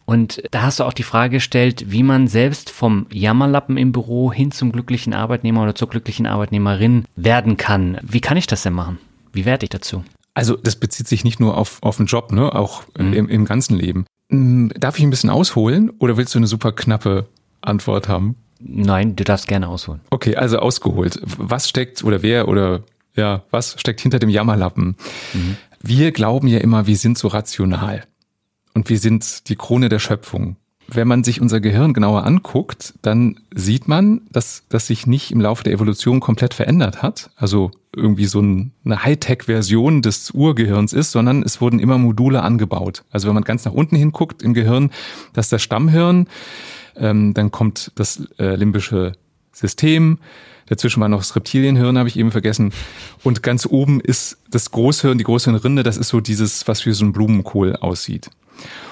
Und da hast du auch die Frage gestellt, wie man selbst vom Jammerlappen im Büro hin zum glücklichen Arbeitnehmer oder zur glücklichen Arbeitnehmerin werden kann. Wie kann ich das denn machen? Wie werde ich dazu? Also das bezieht sich nicht nur auf, auf den Job, ne? auch mhm. im, im ganzen Leben. Hm, darf ich ein bisschen ausholen oder willst du eine super knappe Antwort haben? Nein, du darfst gerne ausholen. Okay, also ausgeholt. Was steckt oder wer oder ja, was steckt hinter dem Jammerlappen? Mhm. Wir glauben ja immer, wir sind so rational und wir sind die Krone der Schöpfung. Wenn man sich unser Gehirn genauer anguckt, dann sieht man, dass das sich nicht im Laufe der Evolution komplett verändert hat. Also irgendwie so eine Hightech-Version des Urgehirns ist, sondern es wurden immer Module angebaut. Also wenn man ganz nach unten hinguckt im Gehirn, das ist das Stammhirn, ähm, dann kommt das äh, limbische System, Dazwischen war noch das Reptilienhirn, habe ich eben vergessen. Und ganz oben ist das Großhirn, die Großhirnrinde, das ist so dieses, was wie so ein Blumenkohl aussieht.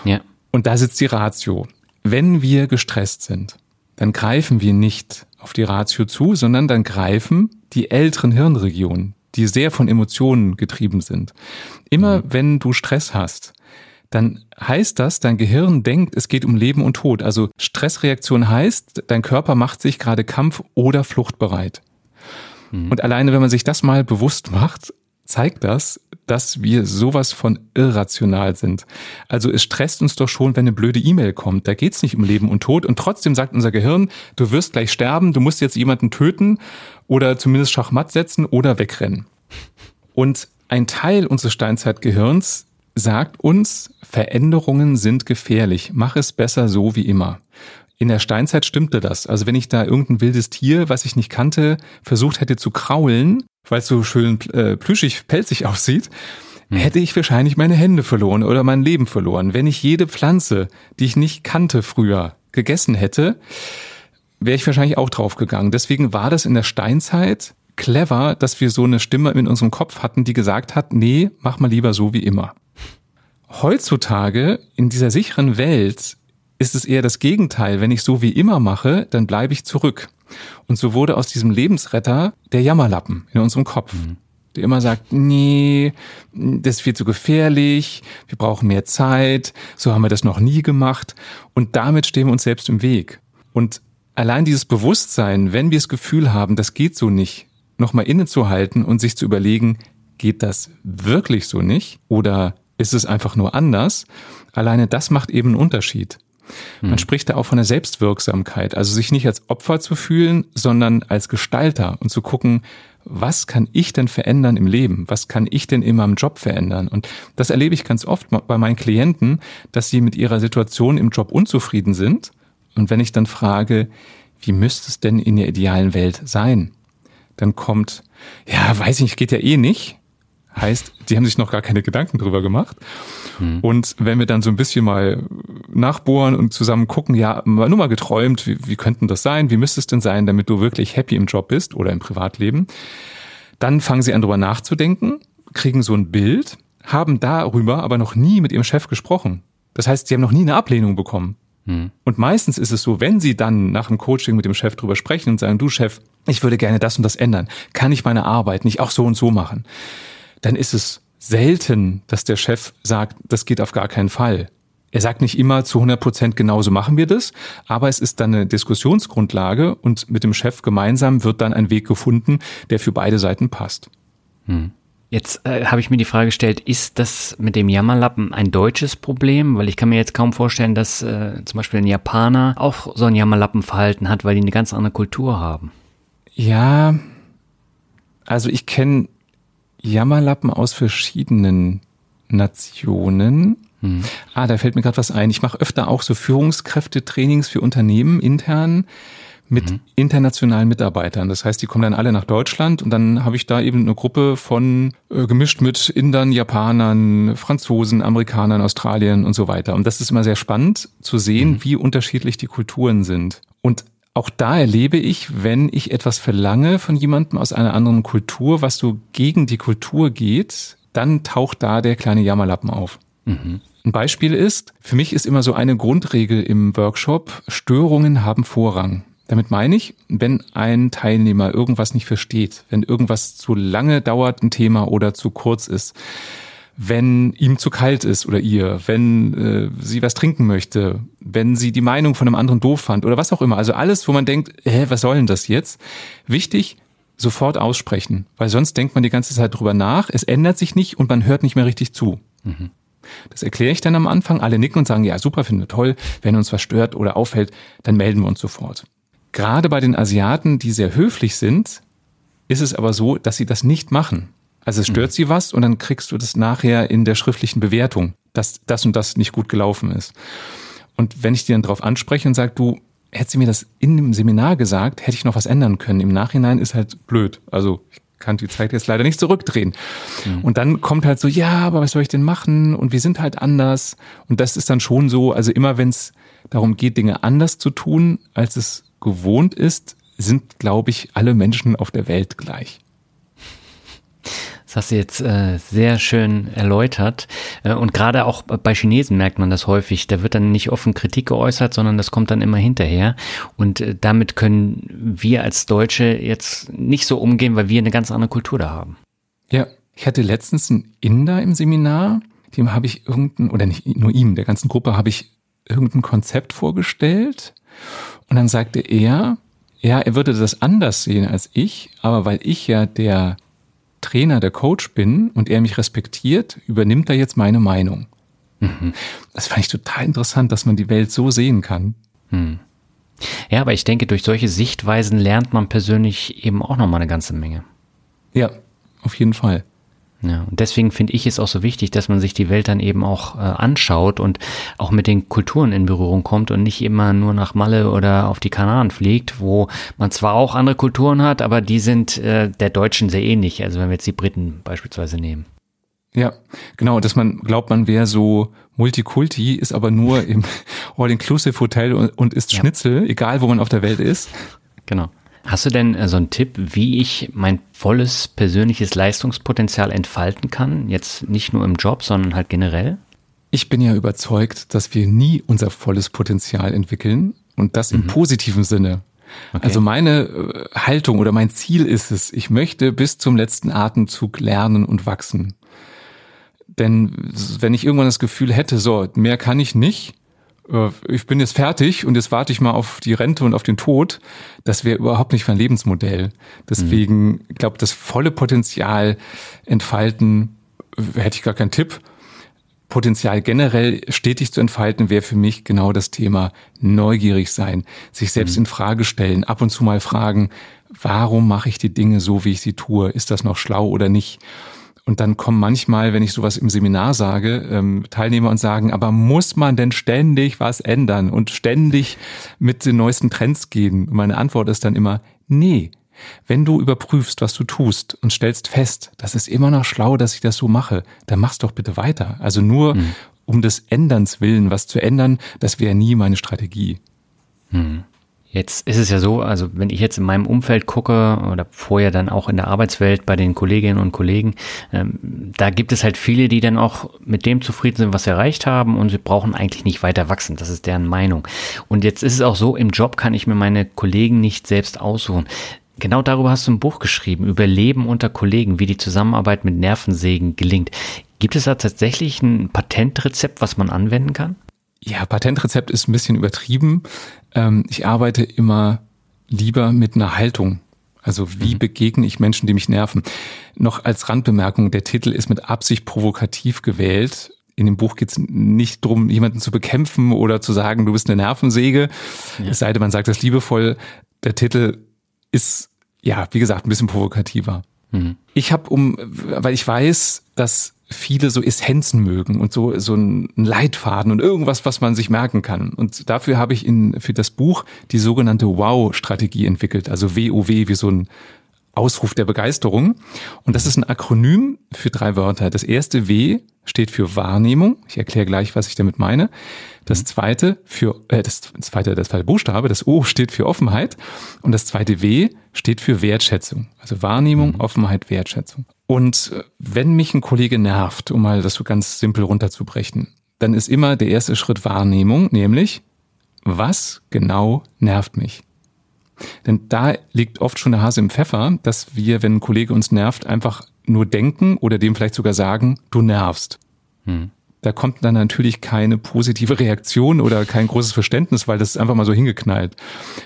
Ja. Und da sitzt die Ratio. Wenn wir gestresst sind, dann greifen wir nicht auf die Ratio zu, sondern dann greifen die älteren Hirnregionen, die sehr von Emotionen getrieben sind. Immer mhm. wenn du Stress hast, dann heißt das, dein Gehirn denkt, es geht um Leben und Tod. Also Stressreaktion heißt, dein Körper macht sich gerade kampf- oder fluchtbereit. Mhm. Und alleine, wenn man sich das mal bewusst macht, zeigt das, dass wir sowas von irrational sind. Also es stresst uns doch schon, wenn eine blöde E-Mail kommt. Da geht's nicht um Leben und Tod. Und trotzdem sagt unser Gehirn, du wirst gleich sterben, du musst jetzt jemanden töten oder zumindest Schachmatt setzen oder wegrennen. Und ein Teil unseres Steinzeitgehirns sagt uns, Veränderungen sind gefährlich. Mach es besser so wie immer. In der Steinzeit stimmte das. Also wenn ich da irgendein wildes Tier, was ich nicht kannte, versucht hätte zu kraulen, weil es so schön äh, plüschig, pelzig aussieht, hm. hätte ich wahrscheinlich meine Hände verloren oder mein Leben verloren. Wenn ich jede Pflanze, die ich nicht kannte früher, gegessen hätte, wäre ich wahrscheinlich auch draufgegangen. Deswegen war das in der Steinzeit clever, dass wir so eine Stimme in unserem Kopf hatten, die gesagt hat, nee, mach mal lieber so wie immer. Heutzutage in dieser sicheren Welt ist es eher das Gegenteil. Wenn ich so wie immer mache, dann bleibe ich zurück. Und so wurde aus diesem Lebensretter der Jammerlappen in unserem Kopf. Mhm. Der immer sagt, nee, das ist viel zu gefährlich, wir brauchen mehr Zeit, so haben wir das noch nie gemacht. Und damit stehen wir uns selbst im Weg. Und allein dieses Bewusstsein, wenn wir das Gefühl haben, das geht so nicht, nochmal innezuhalten und sich zu überlegen, geht das wirklich so nicht? Oder ist es einfach nur anders. Alleine das macht eben einen Unterschied. Man hm. spricht da auch von der Selbstwirksamkeit, also sich nicht als Opfer zu fühlen, sondern als Gestalter und zu gucken, was kann ich denn verändern im Leben? Was kann ich denn in meinem Job verändern? Und das erlebe ich ganz oft bei meinen Klienten, dass sie mit ihrer Situation im Job unzufrieden sind. Und wenn ich dann frage, wie müsste es denn in der idealen Welt sein? Dann kommt, ja, weiß ich nicht, geht ja eh nicht. Heißt, die haben sich noch gar keine Gedanken drüber gemacht. Mhm. Und wenn wir dann so ein bisschen mal nachbohren und zusammen gucken, ja, nur mal geträumt, wie, wie könnten das sein? Wie müsste es denn sein, damit du wirklich happy im Job bist oder im Privatleben? Dann fangen sie an, drüber nachzudenken, kriegen so ein Bild, haben darüber aber noch nie mit ihrem Chef gesprochen. Das heißt, sie haben noch nie eine Ablehnung bekommen. Mhm. Und meistens ist es so, wenn sie dann nach dem Coaching mit dem Chef drüber sprechen und sagen, du Chef, ich würde gerne das und das ändern. Kann ich meine Arbeit nicht auch so und so machen? Dann ist es selten, dass der Chef sagt, das geht auf gar keinen Fall. Er sagt nicht immer zu 100 Prozent genauso machen wir das, aber es ist dann eine Diskussionsgrundlage und mit dem Chef gemeinsam wird dann ein Weg gefunden, der für beide Seiten passt. Hm. Jetzt äh, habe ich mir die Frage gestellt, ist das mit dem Jammerlappen ein deutsches Problem? Weil ich kann mir jetzt kaum vorstellen, dass äh, zum Beispiel ein Japaner auch so ein Jammerlappenverhalten hat, weil die eine ganz andere Kultur haben. Ja, also ich kenne Jammerlappen aus verschiedenen Nationen. Hm. Ah, da fällt mir gerade was ein. Ich mache öfter auch so Führungskräfte-Trainings für Unternehmen intern mit mhm. internationalen Mitarbeitern. Das heißt, die kommen dann alle nach Deutschland und dann habe ich da eben eine Gruppe von äh, gemischt mit Indern, Japanern, Franzosen, Amerikanern, Australien und so weiter. Und das ist immer sehr spannend zu sehen, mhm. wie unterschiedlich die Kulturen sind. Und auch da erlebe ich, wenn ich etwas verlange von jemandem aus einer anderen Kultur, was so gegen die Kultur geht, dann taucht da der kleine Jammerlappen auf. Mhm. Ein Beispiel ist, für mich ist immer so eine Grundregel im Workshop, Störungen haben Vorrang. Damit meine ich, wenn ein Teilnehmer irgendwas nicht versteht, wenn irgendwas zu lange dauert, ein Thema oder zu kurz ist, wenn ihm zu kalt ist oder ihr, wenn äh, sie was trinken möchte, wenn sie die Meinung von einem anderen doof fand oder was auch immer. Also alles, wo man denkt, hä, was soll denn das jetzt? Wichtig, sofort aussprechen, weil sonst denkt man die ganze Zeit drüber nach, es ändert sich nicht und man hört nicht mehr richtig zu. Mhm. Das erkläre ich dann am Anfang. Alle nicken und sagen, ja, super, finden wir toll. Wenn uns was stört oder auffällt, dann melden wir uns sofort. Gerade bei den Asiaten, die sehr höflich sind, ist es aber so, dass sie das nicht machen. Also es stört mhm. sie was und dann kriegst du das nachher in der schriftlichen Bewertung, dass das und das nicht gut gelaufen ist. Und wenn ich dir dann darauf anspreche und sage, du, hätte sie mir das in dem Seminar gesagt, hätte ich noch was ändern können. Im Nachhinein ist halt blöd. Also ich kann die Zeit jetzt leider nicht zurückdrehen. Mhm. Und dann kommt halt so, ja, aber was soll ich denn machen? Und wir sind halt anders. Und das ist dann schon so, also immer wenn es darum geht, Dinge anders zu tun, als es gewohnt ist, sind, glaube ich, alle Menschen auf der Welt gleich. Das hast du jetzt äh, sehr schön erläutert. Äh, und gerade auch bei Chinesen merkt man das häufig. Da wird dann nicht offen Kritik geäußert, sondern das kommt dann immer hinterher. Und äh, damit können wir als Deutsche jetzt nicht so umgehen, weil wir eine ganz andere Kultur da haben. Ja, ich hatte letztens einen Inder im Seminar, dem habe ich irgendein, oder nicht nur ihm, der ganzen Gruppe habe ich irgendein Konzept vorgestellt. Und dann sagte er, ja, er würde das anders sehen als ich, aber weil ich ja der Trainer, der Coach bin und er mich respektiert, übernimmt er jetzt meine Meinung. Mhm. Das fand ich total interessant, dass man die Welt so sehen kann. Mhm. Ja, aber ich denke, durch solche Sichtweisen lernt man persönlich eben auch nochmal eine ganze Menge. Ja, auf jeden Fall. Ja, und deswegen finde ich es auch so wichtig, dass man sich die Welt dann eben auch äh, anschaut und auch mit den Kulturen in Berührung kommt und nicht immer nur nach Malle oder auf die Kanaren fliegt, wo man zwar auch andere Kulturen hat, aber die sind äh, der Deutschen sehr ähnlich. Also wenn wir jetzt die Briten beispielsweise nehmen. Ja, genau, dass man glaubt, man wäre so Multikulti, ist aber nur im All-Inclusive-Hotel und, und isst ja. Schnitzel, egal wo man auf der Welt ist. Genau. Hast du denn äh, so einen Tipp, wie ich mein volles persönliches Leistungspotenzial entfalten kann? Jetzt nicht nur im Job, sondern halt generell? Ich bin ja überzeugt, dass wir nie unser volles Potenzial entwickeln und das im mhm. positiven Sinne. Okay. Also meine äh, Haltung oder mein Ziel ist es, ich möchte bis zum letzten Atemzug lernen und wachsen. Denn wenn ich irgendwann das Gefühl hätte, so, mehr kann ich nicht, ich bin jetzt fertig und jetzt warte ich mal auf die Rente und auf den Tod, das wäre überhaupt nicht mein Lebensmodell. Deswegen, mhm. ich glaube, das volle Potenzial entfalten, äh, hätte ich gar keinen Tipp. Potenzial generell stetig zu entfalten, wäre für mich genau das Thema neugierig sein, sich selbst mhm. in Frage stellen, ab und zu mal fragen, warum mache ich die Dinge so, wie ich sie tue? Ist das noch schlau oder nicht? Und dann kommen manchmal, wenn ich sowas im Seminar sage, ähm, Teilnehmer und sagen, aber muss man denn ständig was ändern und ständig mit den neuesten Trends gehen? Und meine Antwort ist dann immer, nee. Wenn du überprüfst, was du tust und stellst fest, das ist immer noch schlau, dass ich das so mache, dann mach's doch bitte weiter. Also nur mhm. um des Änderns willen was zu ändern, das wäre nie meine Strategie. Mhm. Jetzt ist es ja so, also wenn ich jetzt in meinem Umfeld gucke oder vorher dann auch in der Arbeitswelt bei den Kolleginnen und Kollegen, ähm, da gibt es halt viele, die dann auch mit dem zufrieden sind, was sie erreicht haben und sie brauchen eigentlich nicht weiter wachsen. Das ist deren Meinung. Und jetzt ist es auch so, im Job kann ich mir meine Kollegen nicht selbst aussuchen. Genau darüber hast du ein Buch geschrieben, über Leben unter Kollegen, wie die Zusammenarbeit mit Nervensägen gelingt. Gibt es da tatsächlich ein Patentrezept, was man anwenden kann? Ja, Patentrezept ist ein bisschen übertrieben. Ähm, ich arbeite immer lieber mit einer Haltung. Also wie mhm. begegne ich Menschen, die mich nerven? Noch als Randbemerkung, der Titel ist mit Absicht provokativ gewählt. In dem Buch geht es nicht darum, jemanden zu bekämpfen oder zu sagen, du bist eine Nervensäge. Ja. Es sei denn, man sagt das liebevoll. Der Titel ist, ja, wie gesagt, ein bisschen provokativer. Mhm. Ich habe um, weil ich weiß, dass viele so Essenzen mögen und so, so ein Leitfaden und irgendwas, was man sich merken kann. Und dafür habe ich in, für das Buch die sogenannte Wow-Strategie entwickelt, also WOW, wie so ein Ausruf der Begeisterung. Und das ist ein Akronym für drei Wörter. Das erste W steht für Wahrnehmung. Ich erkläre gleich, was ich damit meine. Das zweite für äh, das zweite das zweite Buchstabe, das O steht für Offenheit und das zweite W steht für Wertschätzung. Also Wahrnehmung, mhm. Offenheit, Wertschätzung. Und äh, wenn mich ein Kollege nervt, um mal das so ganz simpel runterzubrechen, dann ist immer der erste Schritt Wahrnehmung, nämlich was genau nervt mich? Denn da liegt oft schon der Hase im Pfeffer, dass wir, wenn ein Kollege uns nervt, einfach nur denken oder dem vielleicht sogar sagen, du nervst. Hm. Da kommt dann natürlich keine positive Reaktion oder kein großes Verständnis, weil das ist einfach mal so hingeknallt.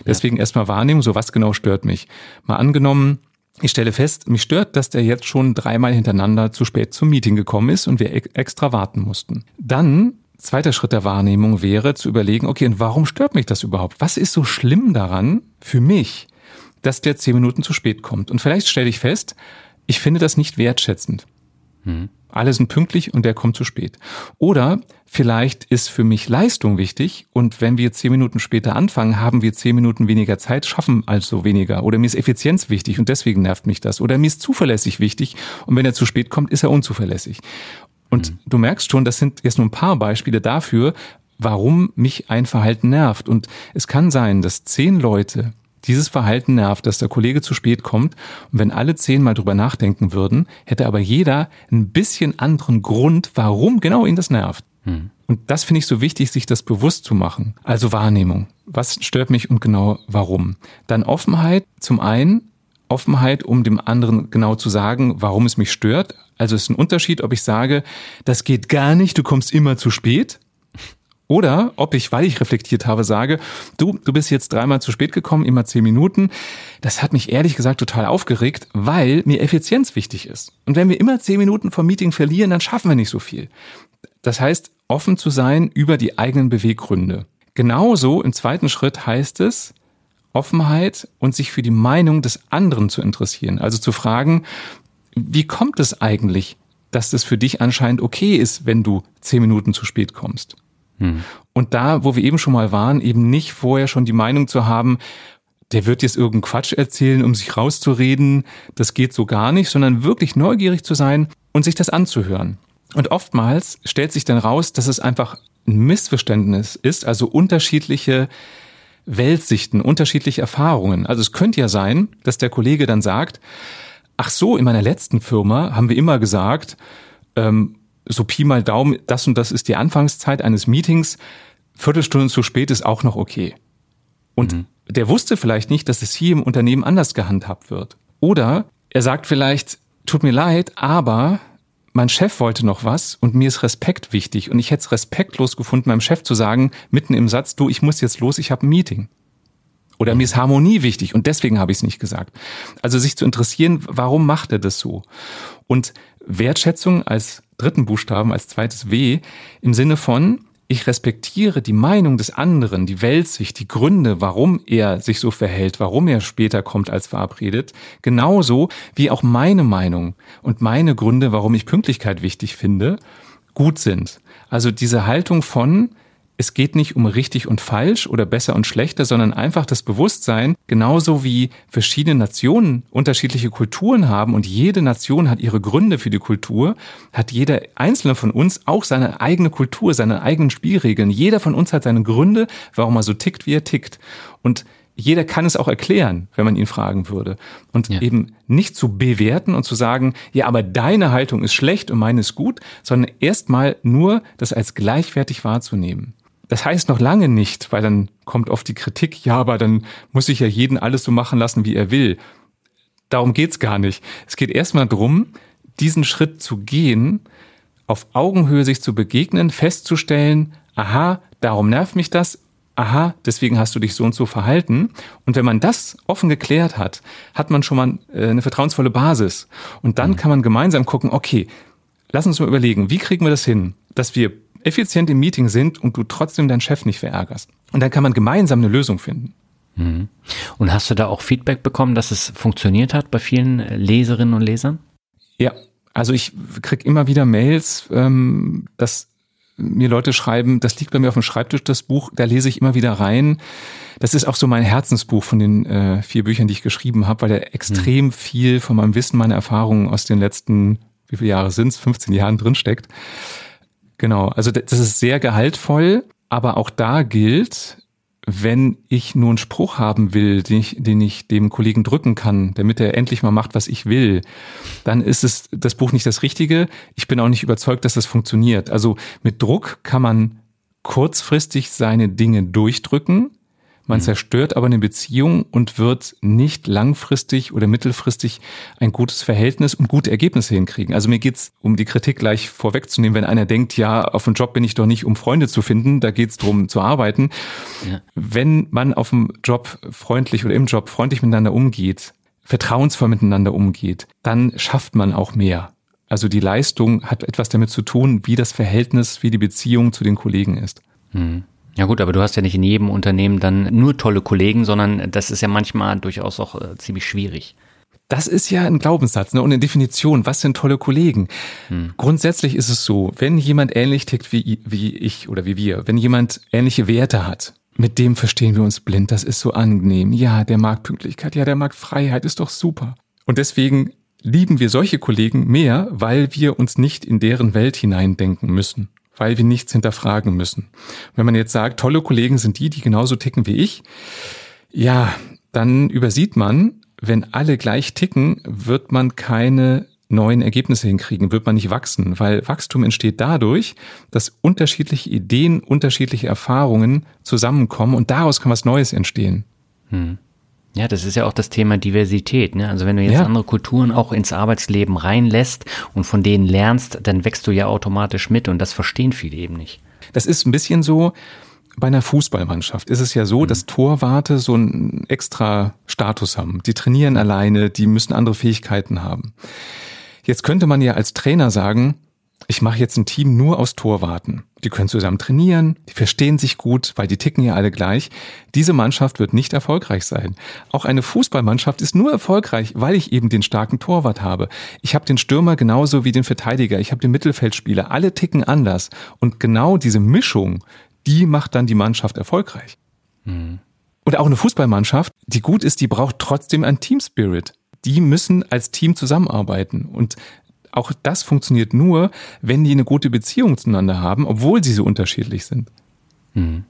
Deswegen ja. erstmal Wahrnehmung, so was genau stört mich. Mal angenommen, ich stelle fest, mich stört, dass der jetzt schon dreimal hintereinander zu spät zum Meeting gekommen ist und wir extra warten mussten. Dann Zweiter Schritt der Wahrnehmung wäre zu überlegen, okay, und warum stört mich das überhaupt? Was ist so schlimm daran für mich, dass der zehn Minuten zu spät kommt? Und vielleicht stelle ich fest, ich finde das nicht wertschätzend. Hm. Alle sind pünktlich und der kommt zu spät. Oder vielleicht ist für mich Leistung wichtig und wenn wir zehn Minuten später anfangen, haben wir zehn Minuten weniger Zeit, schaffen also weniger. Oder mir ist Effizienz wichtig und deswegen nervt mich das. Oder mir ist zuverlässig wichtig und wenn er zu spät kommt, ist er unzuverlässig. Und mhm. du merkst schon, das sind jetzt nur ein paar Beispiele dafür, warum mich ein Verhalten nervt. Und es kann sein, dass zehn Leute dieses Verhalten nervt, dass der Kollege zu spät kommt. Und wenn alle zehn mal drüber nachdenken würden, hätte aber jeder ein bisschen anderen Grund, warum genau ihn das nervt. Mhm. Und das finde ich so wichtig, sich das bewusst zu machen. Also Wahrnehmung. Was stört mich und genau warum? Dann Offenheit. Zum einen Offenheit, um dem anderen genau zu sagen, warum es mich stört. Also es ist ein Unterschied, ob ich sage, das geht gar nicht, du kommst immer zu spät. Oder ob ich, weil ich reflektiert habe, sage, du, du bist jetzt dreimal zu spät gekommen, immer zehn Minuten. Das hat mich ehrlich gesagt total aufgeregt, weil mir Effizienz wichtig ist. Und wenn wir immer zehn Minuten vom Meeting verlieren, dann schaffen wir nicht so viel. Das heißt, offen zu sein über die eigenen Beweggründe. Genauso im zweiten Schritt heißt es, Offenheit und sich für die Meinung des anderen zu interessieren. Also zu fragen, wie kommt es eigentlich, dass das für dich anscheinend okay ist, wenn du zehn Minuten zu spät kommst? Hm. Und da, wo wir eben schon mal waren, eben nicht vorher schon die Meinung zu haben, der wird jetzt irgendeinen Quatsch erzählen, um sich rauszureden, das geht so gar nicht, sondern wirklich neugierig zu sein und sich das anzuhören. Und oftmals stellt sich dann raus, dass es einfach ein Missverständnis ist, also unterschiedliche Weltsichten, unterschiedliche Erfahrungen. Also es könnte ja sein, dass der Kollege dann sagt, ach so, in meiner letzten Firma haben wir immer gesagt, ähm, so Pi mal Daumen, das und das ist die Anfangszeit eines Meetings, Viertelstunde zu spät ist auch noch okay. Und mhm. der wusste vielleicht nicht, dass es hier im Unternehmen anders gehandhabt wird. Oder er sagt vielleicht, tut mir leid, aber mein Chef wollte noch was und mir ist Respekt wichtig und ich hätte es respektlos gefunden, meinem Chef zu sagen, mitten im Satz, du, ich muss jetzt los, ich habe ein Meeting. Oder mir ist Harmonie wichtig und deswegen habe ich es nicht gesagt. Also sich zu interessieren, warum macht er das so? Und Wertschätzung als dritten Buchstaben, als zweites W, im Sinne von, ich respektiere die Meinung des anderen, die Weltsicht, die Gründe, warum er sich so verhält, warum er später kommt als verabredet, genauso wie auch meine Meinung und meine Gründe, warum ich Pünktlichkeit wichtig finde, gut sind. Also diese Haltung von, es geht nicht um richtig und falsch oder besser und schlechter, sondern einfach das Bewusstsein, genauso wie verschiedene Nationen unterschiedliche Kulturen haben und jede Nation hat ihre Gründe für die Kultur, hat jeder einzelne von uns auch seine eigene Kultur, seine eigenen Spielregeln. Jeder von uns hat seine Gründe, warum er so tickt, wie er tickt. Und jeder kann es auch erklären, wenn man ihn fragen würde. Und ja. eben nicht zu bewerten und zu sagen, ja, aber deine Haltung ist schlecht und meine ist gut, sondern erstmal nur das als gleichwertig wahrzunehmen. Das heißt noch lange nicht, weil dann kommt oft die Kritik, ja, aber dann muss ich ja jeden alles so machen lassen, wie er will. Darum geht's gar nicht. Es geht erstmal darum, diesen Schritt zu gehen, auf Augenhöhe sich zu begegnen, festzustellen, aha, darum nervt mich das, aha, deswegen hast du dich so und so verhalten. Und wenn man das offen geklärt hat, hat man schon mal äh, eine vertrauensvolle Basis. Und dann mhm. kann man gemeinsam gucken, okay, lass uns mal überlegen, wie kriegen wir das hin, dass wir effizient im Meeting sind und du trotzdem deinen Chef nicht verärgerst. Und dann kann man gemeinsam eine Lösung finden. Mhm. Und hast du da auch Feedback bekommen, dass es funktioniert hat bei vielen Leserinnen und Lesern? Ja, Also ich krieg immer wieder Mails, ähm, dass mir Leute schreiben, das liegt bei mir auf dem Schreibtisch, das Buch, da lese ich immer wieder rein. Das ist auch so mein Herzensbuch von den äh, vier Büchern, die ich geschrieben habe, weil da extrem mhm. viel von meinem Wissen, meiner Erfahrungen aus den letzten, wie viele Jahre sind's, 15 Jahren drinsteckt. Genau, also das ist sehr gehaltvoll, aber auch da gilt, wenn ich nur einen Spruch haben will, den ich, den ich dem Kollegen drücken kann, damit er endlich mal macht, was ich will, dann ist es das Buch nicht das Richtige. Ich bin auch nicht überzeugt, dass das funktioniert. Also mit Druck kann man kurzfristig seine Dinge durchdrücken, man mhm. zerstört aber eine Beziehung und wird nicht langfristig oder mittelfristig ein gutes Verhältnis und gute Ergebnisse hinkriegen. Also mir geht's um die Kritik gleich vorwegzunehmen, wenn einer denkt, ja, auf dem Job bin ich doch nicht, um Freunde zu finden, da geht's drum zu arbeiten. Ja. Wenn man auf dem Job freundlich oder im Job freundlich miteinander umgeht, vertrauensvoll miteinander umgeht, dann schafft man auch mehr. Also die Leistung hat etwas damit zu tun, wie das Verhältnis, wie die Beziehung zu den Kollegen ist. Mhm. Ja gut, aber du hast ja nicht in jedem Unternehmen dann nur tolle Kollegen, sondern das ist ja manchmal durchaus auch äh, ziemlich schwierig. Das ist ja ein Glaubenssatz ne? und eine Definition. Was sind tolle Kollegen? Hm. Grundsätzlich ist es so, wenn jemand ähnlich tickt wie, wie ich oder wie wir, wenn jemand ähnliche Werte hat, mit dem verstehen wir uns blind, das ist so angenehm. Ja, der mag Pünktlichkeit, ja, der mag Freiheit, ist doch super. Und deswegen lieben wir solche Kollegen mehr, weil wir uns nicht in deren Welt hineindenken müssen weil wir nichts hinterfragen müssen. Wenn man jetzt sagt, tolle Kollegen sind die, die genauso ticken wie ich, ja, dann übersieht man, wenn alle gleich ticken, wird man keine neuen Ergebnisse hinkriegen, wird man nicht wachsen, weil Wachstum entsteht dadurch, dass unterschiedliche Ideen, unterschiedliche Erfahrungen zusammenkommen und daraus kann was Neues entstehen. Hm. Ja, das ist ja auch das Thema Diversität. Ne? Also wenn du jetzt ja. andere Kulturen auch ins Arbeitsleben reinlässt und von denen lernst, dann wächst du ja automatisch mit und das verstehen viele eben nicht. Das ist ein bisschen so, bei einer Fußballmannschaft ist es ja so, mhm. dass Torwarte so einen extra Status haben. Die trainieren alleine, die müssen andere Fähigkeiten haben. Jetzt könnte man ja als Trainer sagen, ich mache jetzt ein Team nur aus Torwarten. Die können zusammen trainieren, die verstehen sich gut, weil die ticken ja alle gleich. Diese Mannschaft wird nicht erfolgreich sein. Auch eine Fußballmannschaft ist nur erfolgreich, weil ich eben den starken Torwart habe. Ich habe den Stürmer genauso wie den Verteidiger, ich habe den Mittelfeldspieler, alle ticken anders. Und genau diese Mischung, die macht dann die Mannschaft erfolgreich. Mhm. Und auch eine Fußballmannschaft, die gut ist, die braucht trotzdem ein Team Spirit die müssen als Team zusammenarbeiten. Und auch das funktioniert nur, wenn die eine gute Beziehung zueinander haben, obwohl sie so unterschiedlich sind. Hm.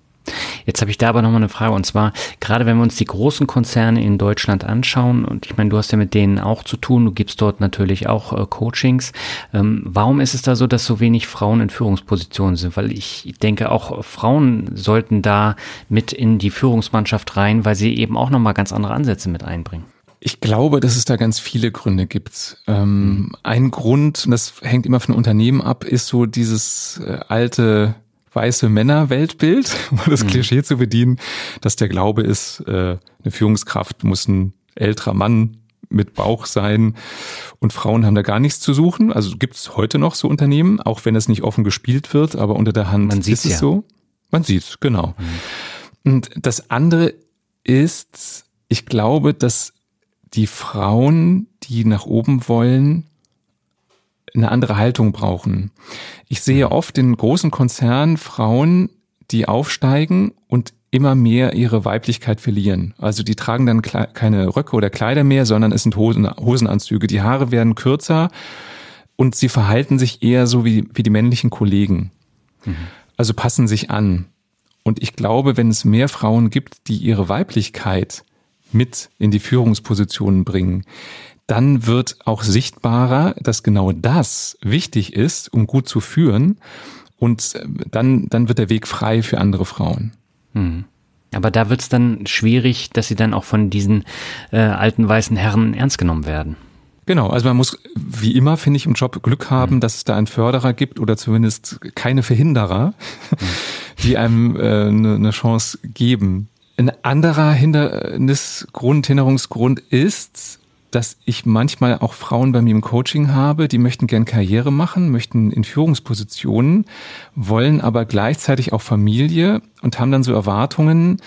Jetzt habe ich da aber nochmal eine Frage und zwar, gerade wenn wir uns die großen Konzerne in Deutschland anschauen und ich meine, du hast ja mit denen auch zu tun, du gibst dort natürlich auch äh, Coachings. Ähm, warum ist es da so, dass so wenig Frauen in Führungspositionen sind? Weil ich denke, auch Frauen sollten da mit in die Führungsmannschaft rein, weil sie eben auch nochmal ganz andere Ansätze mit einbringen. Ich glaube, dass es da ganz viele Gründe gibt. Ähm, mhm. Ein Grund, und das hängt immer von Unternehmen ab, ist so dieses äh, alte weiße Männer-Weltbild, um das mhm. Klischee zu bedienen, dass der Glaube ist, äh, eine Führungskraft muss ein älterer Mann mit Bauch sein und Frauen haben da gar nichts zu suchen. Also gibt es heute noch so Unternehmen, auch wenn es nicht offen gespielt wird, aber unter der Hand Man ist es ja. so. Man sieht's, genau. Mhm. Und das andere ist, ich glaube, dass die Frauen, die nach oben wollen, eine andere Haltung brauchen. Ich sehe oft in großen Konzernen Frauen, die aufsteigen und immer mehr ihre Weiblichkeit verlieren. Also die tragen dann keine Röcke oder Kleider mehr, sondern es sind Hosen, Hosenanzüge. Die Haare werden kürzer und sie verhalten sich eher so wie, wie die männlichen Kollegen. Mhm. Also passen sich an. Und ich glaube, wenn es mehr Frauen gibt, die ihre Weiblichkeit mit in die Führungspositionen bringen, dann wird auch sichtbarer, dass genau das wichtig ist, um gut zu führen. Und äh, dann, dann wird der Weg frei für andere Frauen. Hm. Aber da wird es dann schwierig, dass sie dann auch von diesen äh, alten weißen Herren ernst genommen werden. Genau, also man muss wie immer, finde ich, im Job Glück haben, mhm. dass es da einen Förderer gibt oder zumindest keine Verhinderer, mhm. die einem äh, eine, eine Chance geben. Ein anderer Hindernisgrund, Hinderungsgrund ist, dass ich manchmal auch Frauen bei mir im Coaching habe, die möchten gern Karriere machen, möchten in Führungspositionen, wollen aber gleichzeitig auch Familie und haben dann so Erwartungen,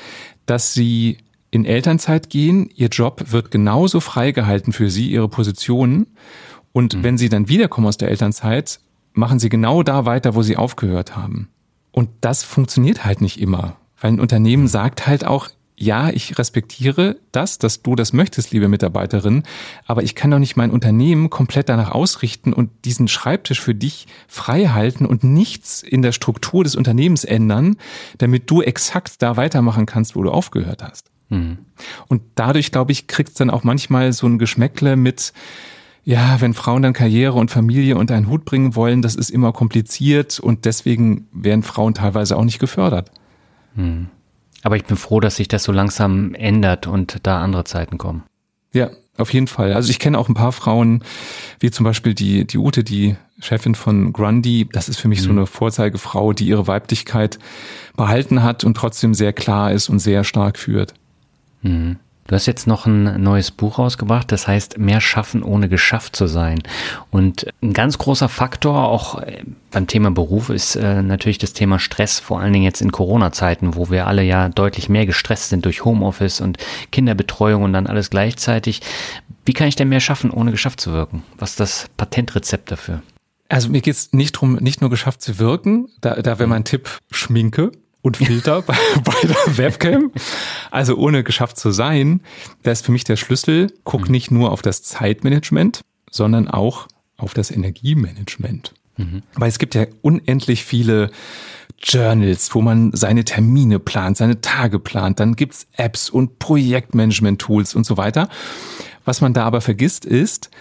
dass sie in Elternzeit gehen, ihr Job wird genauso freigehalten für sie, ihre Positionen Und mhm. wenn sie dann wiederkommen aus der Elternzeit, machen sie genau da weiter, wo sie aufgehört haben. Und das funktioniert halt nicht immer. Weil ein Unternehmen sagt halt auch, ja, ich respektiere das, dass du das möchtest, liebe Mitarbeiterin, aber ich kann doch nicht mein Unternehmen komplett danach ausrichten und diesen Schreibtisch für dich frei halten und nichts in der Struktur des Unternehmens ändern, damit du exakt da weitermachen kannst, wo du aufgehört hast. Mhm. Und dadurch, glaube ich, kriegt es dann auch manchmal so ein Geschmäckle mit, ja, wenn Frauen dann Karriere und Familie unter einen Hut bringen wollen, das ist immer kompliziert und deswegen werden Frauen teilweise auch nicht gefördert. Mhm. Aber ich bin froh, dass sich das so langsam ändert und da andere Zeiten kommen. Ja, auf jeden Fall. Also ich kenne auch ein paar Frauen, wie zum Beispiel die, die Ute, die Chefin von Grundy. Das ist für mich mhm. so eine Vorzeigefrau, die ihre Weiblichkeit behalten hat und trotzdem sehr klar ist und sehr stark führt. Mhm. Du hast jetzt noch ein neues Buch rausgebracht, das heißt Mehr schaffen, ohne geschafft zu sein. Und ein ganz großer Faktor auch äh, beim Thema Beruf ist äh, natürlich das Thema Stress, vor allen Dingen jetzt in Corona-Zeiten, wo wir alle ja deutlich mehr gestresst sind durch Homeoffice und Kinderbetreuung und dann alles gleichzeitig. Wie kann ich denn mehr schaffen, ohne geschafft zu wirken? Was ist das Patentrezept dafür? Also mir geht es nicht darum, nicht nur geschafft zu wirken, da, da wäre mein Tipp Schminke und Filter bei, bei der Webcam. Also ohne geschafft zu sein, da ist für mich der Schlüssel, guck mhm. nicht nur auf das Zeitmanagement, sondern auch auf das Energiemanagement. Mhm. Weil es gibt ja unendlich viele Journals, wo man seine Termine plant, seine Tage plant. Dann gibt's Apps und Projektmanagement-Tools und so weiter. Was man da aber vergisst ist,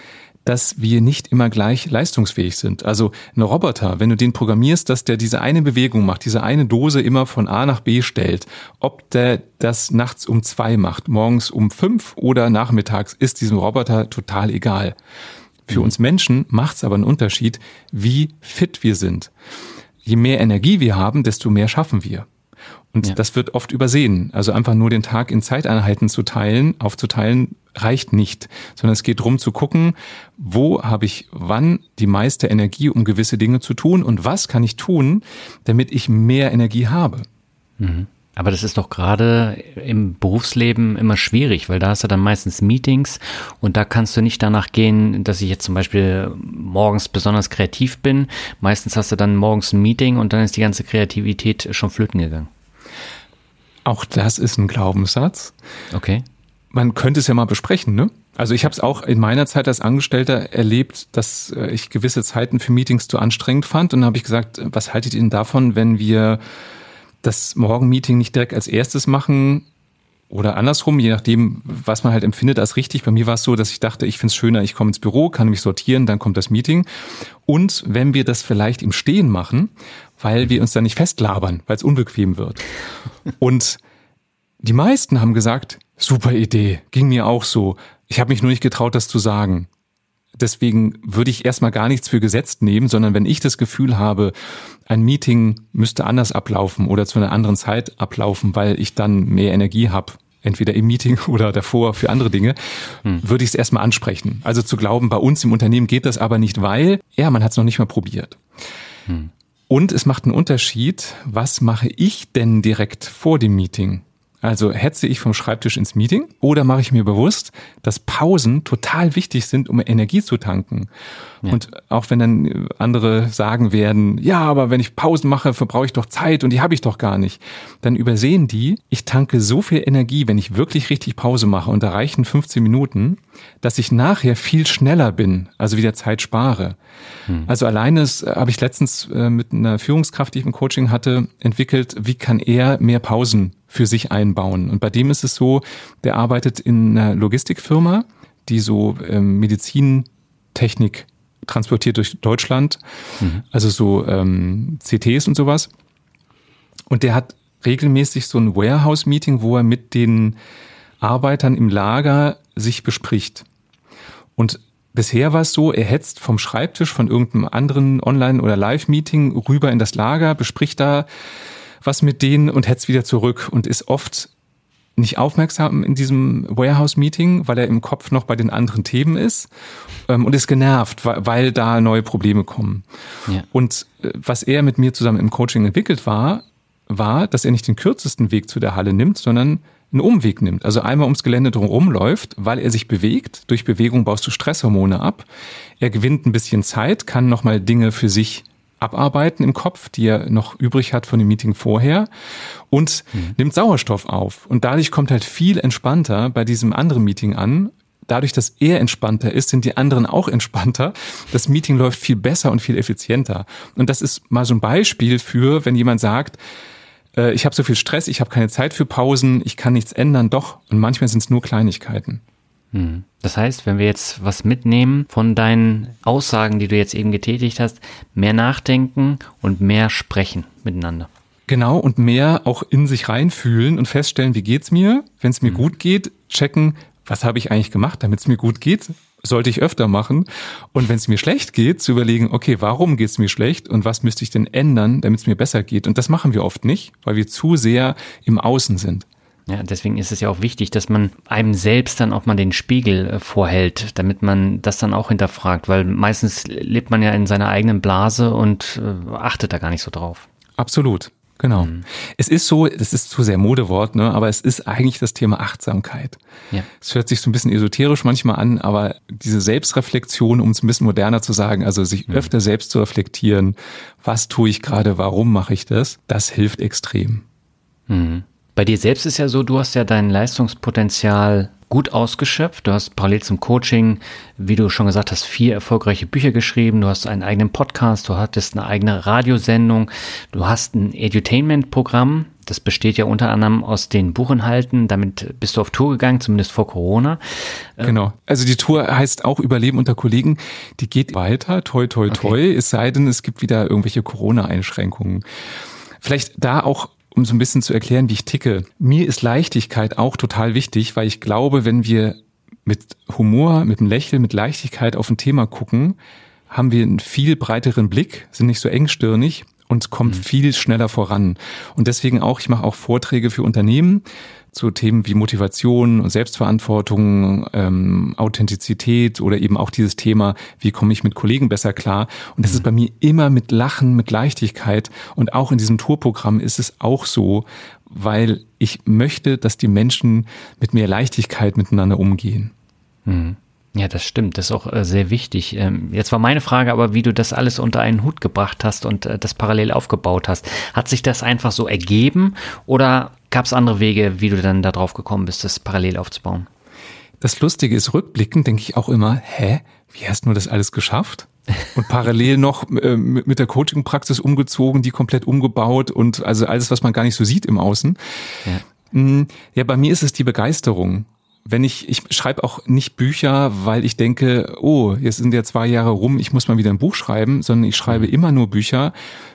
dass wir nicht immer gleich leistungsfähig sind. Also ein Roboter, wenn du den programmierst, dass der diese eine Bewegung macht, diese eine Dose immer von A nach B stellt, ob der das nachts um zwei macht, morgens um fünf oder nachmittags, ist diesem Roboter total egal. Für mhm. uns Menschen macht es aber einen Unterschied, wie fit wir sind. Je mehr Energie wir haben, desto mehr schaffen wir. Und ja. das wird oft übersehen. Also einfach nur den Tag in Zeiteinheiten zu teilen, aufzuteilen, reicht nicht, sondern es geht darum zu gucken, wo habe ich wann die meiste Energie, um gewisse Dinge zu tun und was kann ich tun, damit ich mehr Energie habe. Mhm. Aber das ist doch gerade im Berufsleben immer schwierig, weil da hast du dann meistens Meetings und da kannst du nicht danach gehen, dass ich jetzt zum Beispiel morgens besonders kreativ bin. Meistens hast du dann morgens ein Meeting und dann ist die ganze Kreativität schon flöten gegangen. Auch das ist ein Glaubenssatz. Okay. Man könnte es ja mal besprechen, ne? Also ich habe es auch in meiner Zeit als Angestellter erlebt, dass äh, ich gewisse Zeiten für Meetings zu anstrengend fand. Und dann habe ich gesagt, was haltet ihr denn davon, wenn wir das Morgenmeeting nicht direkt als erstes machen oder andersrum, je nachdem, was man halt empfindet als richtig. Bei mir war es so, dass ich dachte, ich finde es schöner, ich komme ins Büro, kann mich sortieren, dann kommt das Meeting. Und wenn wir das vielleicht im Stehen machen, weil wir uns da nicht festlabern, weil es unbequem wird. Und die meisten haben gesagt, super Idee, ging mir auch so. Ich habe mich nur nicht getraut, das zu sagen. Deswegen würde ich erstmal gar nichts für gesetzt nehmen, sondern wenn ich das Gefühl habe, ein Meeting müsste anders ablaufen oder zu einer anderen Zeit ablaufen, weil ich dann mehr Energie habe, entweder im Meeting oder davor für andere Dinge, hm. würde ich es erstmal ansprechen. Also zu glauben, bei uns im Unternehmen geht das aber nicht, weil, ja, man hat es noch nicht mal probiert. Hm. Und es macht einen Unterschied, was mache ich denn direkt vor dem Meeting? Also hetze ich vom Schreibtisch ins Meeting oder mache ich mir bewusst, dass Pausen total wichtig sind, um Energie zu tanken. Ja. Und auch wenn dann andere sagen werden, ja, aber wenn ich Pausen mache, verbrauche ich doch Zeit und die habe ich doch gar nicht, dann übersehen die, ich tanke so viel Energie, wenn ich wirklich richtig Pause mache und da reichen 15 Minuten, dass ich nachher viel schneller bin, also wieder Zeit spare. Hm. Also alleine habe ich letztens äh, mit einer Führungskraft, die ich im Coaching hatte, entwickelt, wie kann er mehr Pausen für sich einbauen. Und bei dem ist es so, der arbeitet in einer Logistikfirma, die so ähm, Medizintechnik transportiert durch Deutschland, mhm. also so ähm, CTs und sowas. Und der hat regelmäßig so ein Warehouse-Meeting, wo er mit den Arbeitern im Lager sich bespricht. Und bisher war es so, er hetzt vom Schreibtisch von irgendeinem anderen Online- oder Live-Meeting rüber in das Lager, bespricht da was mit denen und hetzt wieder zurück und ist oft nicht aufmerksam in diesem Warehouse-Meeting, weil er im Kopf noch bei den anderen Themen ist ähm, und ist genervt, weil, weil da neue Probleme kommen. Ja. Und äh, was er mit mir zusammen im Coaching entwickelt war, war, dass er nicht den kürzesten Weg zu der Halle nimmt, sondern einen Umweg nimmt, also einmal ums Gelände drumherum läuft, weil er sich bewegt. Durch Bewegung baust du Stresshormone ab. Er gewinnt ein bisschen Zeit, kann nochmal Dinge für sich abarbeiten im Kopf, die er noch übrig hat von dem Meeting vorher und mhm. nimmt Sauerstoff auf. Und dadurch kommt halt viel entspannter bei diesem anderen Meeting an. Dadurch, dass er entspannter ist, sind die anderen auch entspannter. Das Meeting läuft viel besser und viel effizienter. Und das ist mal so ein Beispiel für, wenn jemand sagt, äh, ich habe so viel Stress, ich habe keine Zeit für Pausen, ich kann nichts ändern, doch. Und manchmal sind es nur Kleinigkeiten. Hm. Das heißt, wenn wir jetzt was mitnehmen von deinen Aussagen, die du jetzt eben getätigt hast, mehr nachdenken und mehr sprechen miteinander. Genau, und mehr auch in sich reinfühlen und feststellen, wie geht's mir? Wenn es mir mhm. gut geht, checken, was habe ich eigentlich gemacht, damit es mir gut geht? Sollte ich öfter machen. Und wenn es mir schlecht geht, zu überlegen, okay, warum geht es mir schlecht und was müsste ich denn ändern, damit es mir besser geht? Und das machen wir oft nicht, weil wir zu sehr im Außen sind. Ja, deswegen ist es ja auch wichtig, dass man einem selbst dann auch mal den Spiegel äh, vorhält, damit man das dann auch hinterfragt, weil meistens lebt man ja in seiner eigenen Blase und äh, achtet da gar nicht so drauf. Absolut. Genau. Mhm. Es ist so, das ist zu sehr Modewort, ne, aber es ist eigentlich das Thema Achtsamkeit. Ja. Es hört sich so ein bisschen esoterisch manchmal an, aber diese Selbstreflexion, um es ein bisschen moderner zu sagen, also sich mhm. öfter selbst zu reflektieren, was tue ich gerade, warum mache ich das, das hilft extrem. Mhm. Bei dir selbst ist ja so, du hast ja dein Leistungspotenzial gut ausgeschöpft. Du hast parallel zum Coaching, wie du schon gesagt hast, vier erfolgreiche Bücher geschrieben. Du hast einen eigenen Podcast, du hattest eine eigene Radiosendung, du hast ein Edutainment-Programm. Das besteht ja unter anderem aus den Buchinhalten. Damit bist du auf Tour gegangen, zumindest vor Corona. Äh, genau. Also die Tour heißt auch Überleben unter Kollegen. Die geht weiter, toi, toi, toi. Okay. Es sei denn, es gibt wieder irgendwelche Corona-Einschränkungen. Vielleicht da auch um so ein bisschen zu erklären, wie ich ticke. Mir ist Leichtigkeit auch total wichtig, weil ich glaube, wenn wir mit Humor, mit einem Lächeln, mit Leichtigkeit auf ein Thema gucken, haben wir einen viel breiteren Blick, sind nicht so engstirnig und kommen mhm. viel schneller voran. Und deswegen auch, ich mache auch Vorträge für Unternehmen zu Themen wie Motivation und Selbstverantwortung, ähm, Authentizität oder eben auch dieses Thema, wie komme ich mit Kollegen besser klar. Und das mhm. ist bei mir immer mit Lachen, mit Leichtigkeit. Und auch in diesem Tourprogramm ist es auch so, weil ich möchte, dass die Menschen mit mehr Leichtigkeit miteinander umgehen. Mhm. Ja, das stimmt. Das ist auch äh, sehr wichtig. Ähm, jetzt war meine Frage aber, wie du das alles unter einen Hut gebracht hast und äh, das parallel aufgebaut hast. Hat sich das einfach so ergeben oder gab es andere Wege, wie du dann da drauf gekommen bist, das parallel aufzubauen? Das Lustige ist, rückblickend denke ich auch immer, hä, wie hast du das alles geschafft? Und parallel noch äh, mit der Coaching-Praxis umgezogen, die komplett umgebaut und also alles, was man gar nicht so sieht im Außen. Ja. Hm, ja, bei mir ist es die Begeisterung wenn ich, ich schreibe auch nicht Bücher, weil ich denke, oh, jetzt sind ja zwei Jahre rum, ich muss mal wieder ein Buch schreiben, sondern ich schreibe mhm. immer nur Bücher,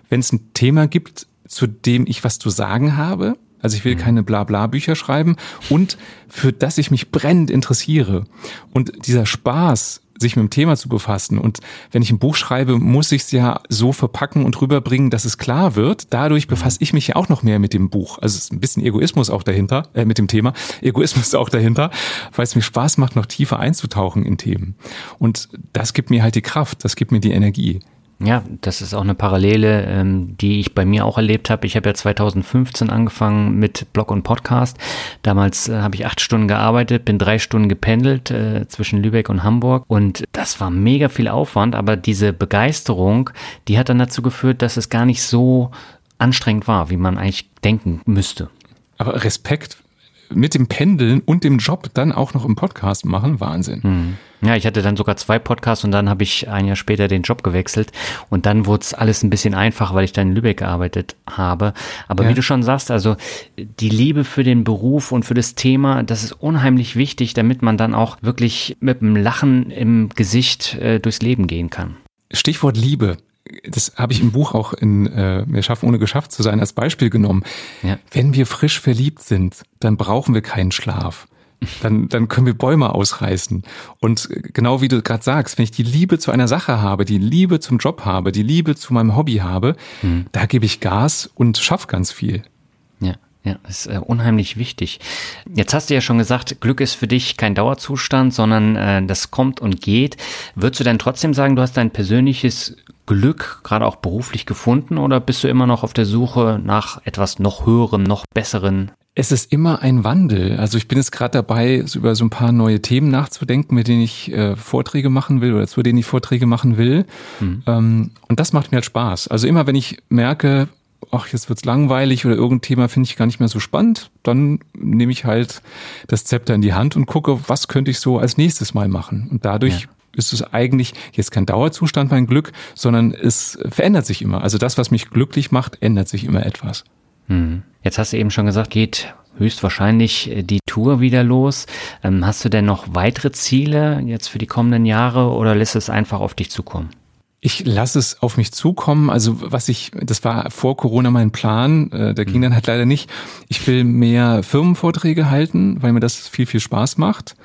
wenn es ein Thema gibt, zu dem ich was zu sagen habe. Also ich will mhm. keine Blabla-Bücher schreiben und für das ich mich brennend interessiere. Und dieser Spaß, sich mit dem Thema zu befassen. Und wenn ich ein Buch schreibe, muss ich es ja so verpacken und rüberbringen, dass es klar wird. Dadurch befasse ich mich ja auch noch mehr mit dem Buch. Also es ist ein bisschen Egoismus auch dahinter, äh, mit dem Thema. Egoismus auch dahinter, weil es mir Spaß macht, noch tiefer einzutauchen in Themen. Und das gibt mir halt die Kraft, das gibt mir die Energie. Ja, das ist auch eine Parallele, ähm, die ich bei mir auch erlebt habe. Ich habe ja 2015 angefangen mit Blog und Podcast. Damals äh, habe ich acht Stunden gearbeitet, bin drei Stunden gependelt äh, zwischen Lübeck und Hamburg und das war mega viel Aufwand, aber diese Begeisterung, die hat dann dazu geführt, dass es gar nicht so anstrengend war, wie man eigentlich denken müsste. Aber Respekt mit dem Pendeln und dem Job dann auch noch im Podcast machen, Wahnsinn. Hm. Ja, ich hatte dann sogar zwei Podcasts und dann habe ich ein Jahr später den Job gewechselt und dann wurde es alles ein bisschen einfacher, weil ich dann in Lübeck gearbeitet habe. Aber ja. wie du schon sagst, also die Liebe für den Beruf und für das Thema, das ist unheimlich wichtig, damit man dann auch wirklich mit einem Lachen im Gesicht äh, durchs Leben gehen kann. Stichwort Liebe das habe ich im Buch auch in äh, Wir schaffen ohne geschafft zu sein als Beispiel genommen. Ja. Wenn wir frisch verliebt sind, dann brauchen wir keinen Schlaf. Dann, dann können wir Bäume ausreißen. Und genau wie du gerade sagst, wenn ich die Liebe zu einer Sache habe, die Liebe zum Job habe, die Liebe zu meinem Hobby habe, mhm. da gebe ich Gas und schaffe ganz viel. Ja. Ja, ist äh, unheimlich wichtig. Jetzt hast du ja schon gesagt, Glück ist für dich kein Dauerzustand, sondern äh, das kommt und geht. Würdest du denn trotzdem sagen, du hast dein persönliches Glück gerade auch beruflich gefunden oder bist du immer noch auf der Suche nach etwas noch höherem, noch besseren? Es ist immer ein Wandel. Also ich bin jetzt gerade dabei, über so ein paar neue Themen nachzudenken, mit denen ich äh, Vorträge machen will oder zu denen ich Vorträge machen will. Mhm. Ähm, und das macht mir halt Spaß. Also immer, wenn ich merke, ach, jetzt wird's langweilig oder irgendein Thema finde ich gar nicht mehr so spannend, dann nehme ich halt das Zepter in die Hand und gucke, was könnte ich so als nächstes Mal machen. Und dadurch ja. Ist es eigentlich jetzt kein Dauerzustand mein Glück, sondern es verändert sich immer. Also das, was mich glücklich macht, ändert sich immer etwas. Hm. Jetzt hast du eben schon gesagt, geht höchstwahrscheinlich äh, die Tour wieder los. Ähm, hast du denn noch weitere Ziele jetzt für die kommenden Jahre oder lässt es einfach auf dich zukommen? Ich lasse es auf mich zukommen. Also was ich, das war vor Corona mein Plan, äh, der ging hm. dann halt leider nicht. Ich will mehr Firmenvorträge halten, weil mir das viel, viel Spaß macht.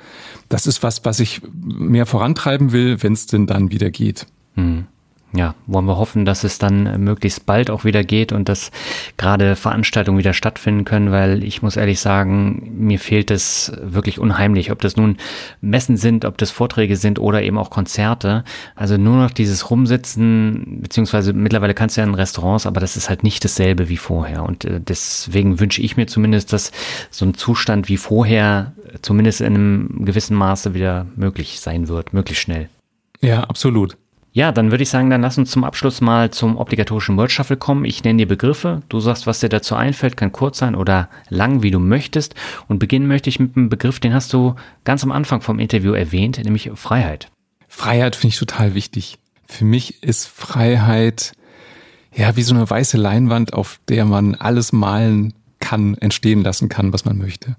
Das ist was, was ich mehr vorantreiben will, wenn es denn dann wieder geht. Hm ja, wollen wir hoffen, dass es dann möglichst bald auch wieder geht und dass gerade Veranstaltungen wieder stattfinden können, weil ich muss ehrlich sagen, mir fehlt es wirklich unheimlich, ob das nun Messen sind, ob das Vorträge sind oder eben auch Konzerte. Also nur noch dieses Rumsitzen, beziehungsweise mittlerweile kannst du ja in Restaurants, aber das ist halt nicht dasselbe wie vorher. Und äh, deswegen wünsche ich mir zumindest, dass so ein Zustand wie vorher zumindest in einem gewissen Maße wieder möglich sein wird, möglichst schnell. Ja, absolut. Ja, dann würde ich sagen, dann lass uns zum Abschluss mal zum obligatorischen Word Shuffle kommen. Ich nenne dir Begriffe. Du sagst, was dir dazu einfällt, kann kurz sein oder lang, wie du möchtest. Und beginnen möchte ich mit einem Begriff, den hast du ganz am Anfang vom Interview erwähnt, nämlich Freiheit. Freiheit finde ich total wichtig. Für mich ist Freiheit ja wie so eine weiße Leinwand, auf der man alles malen kann, entstehen lassen kann, was man möchte.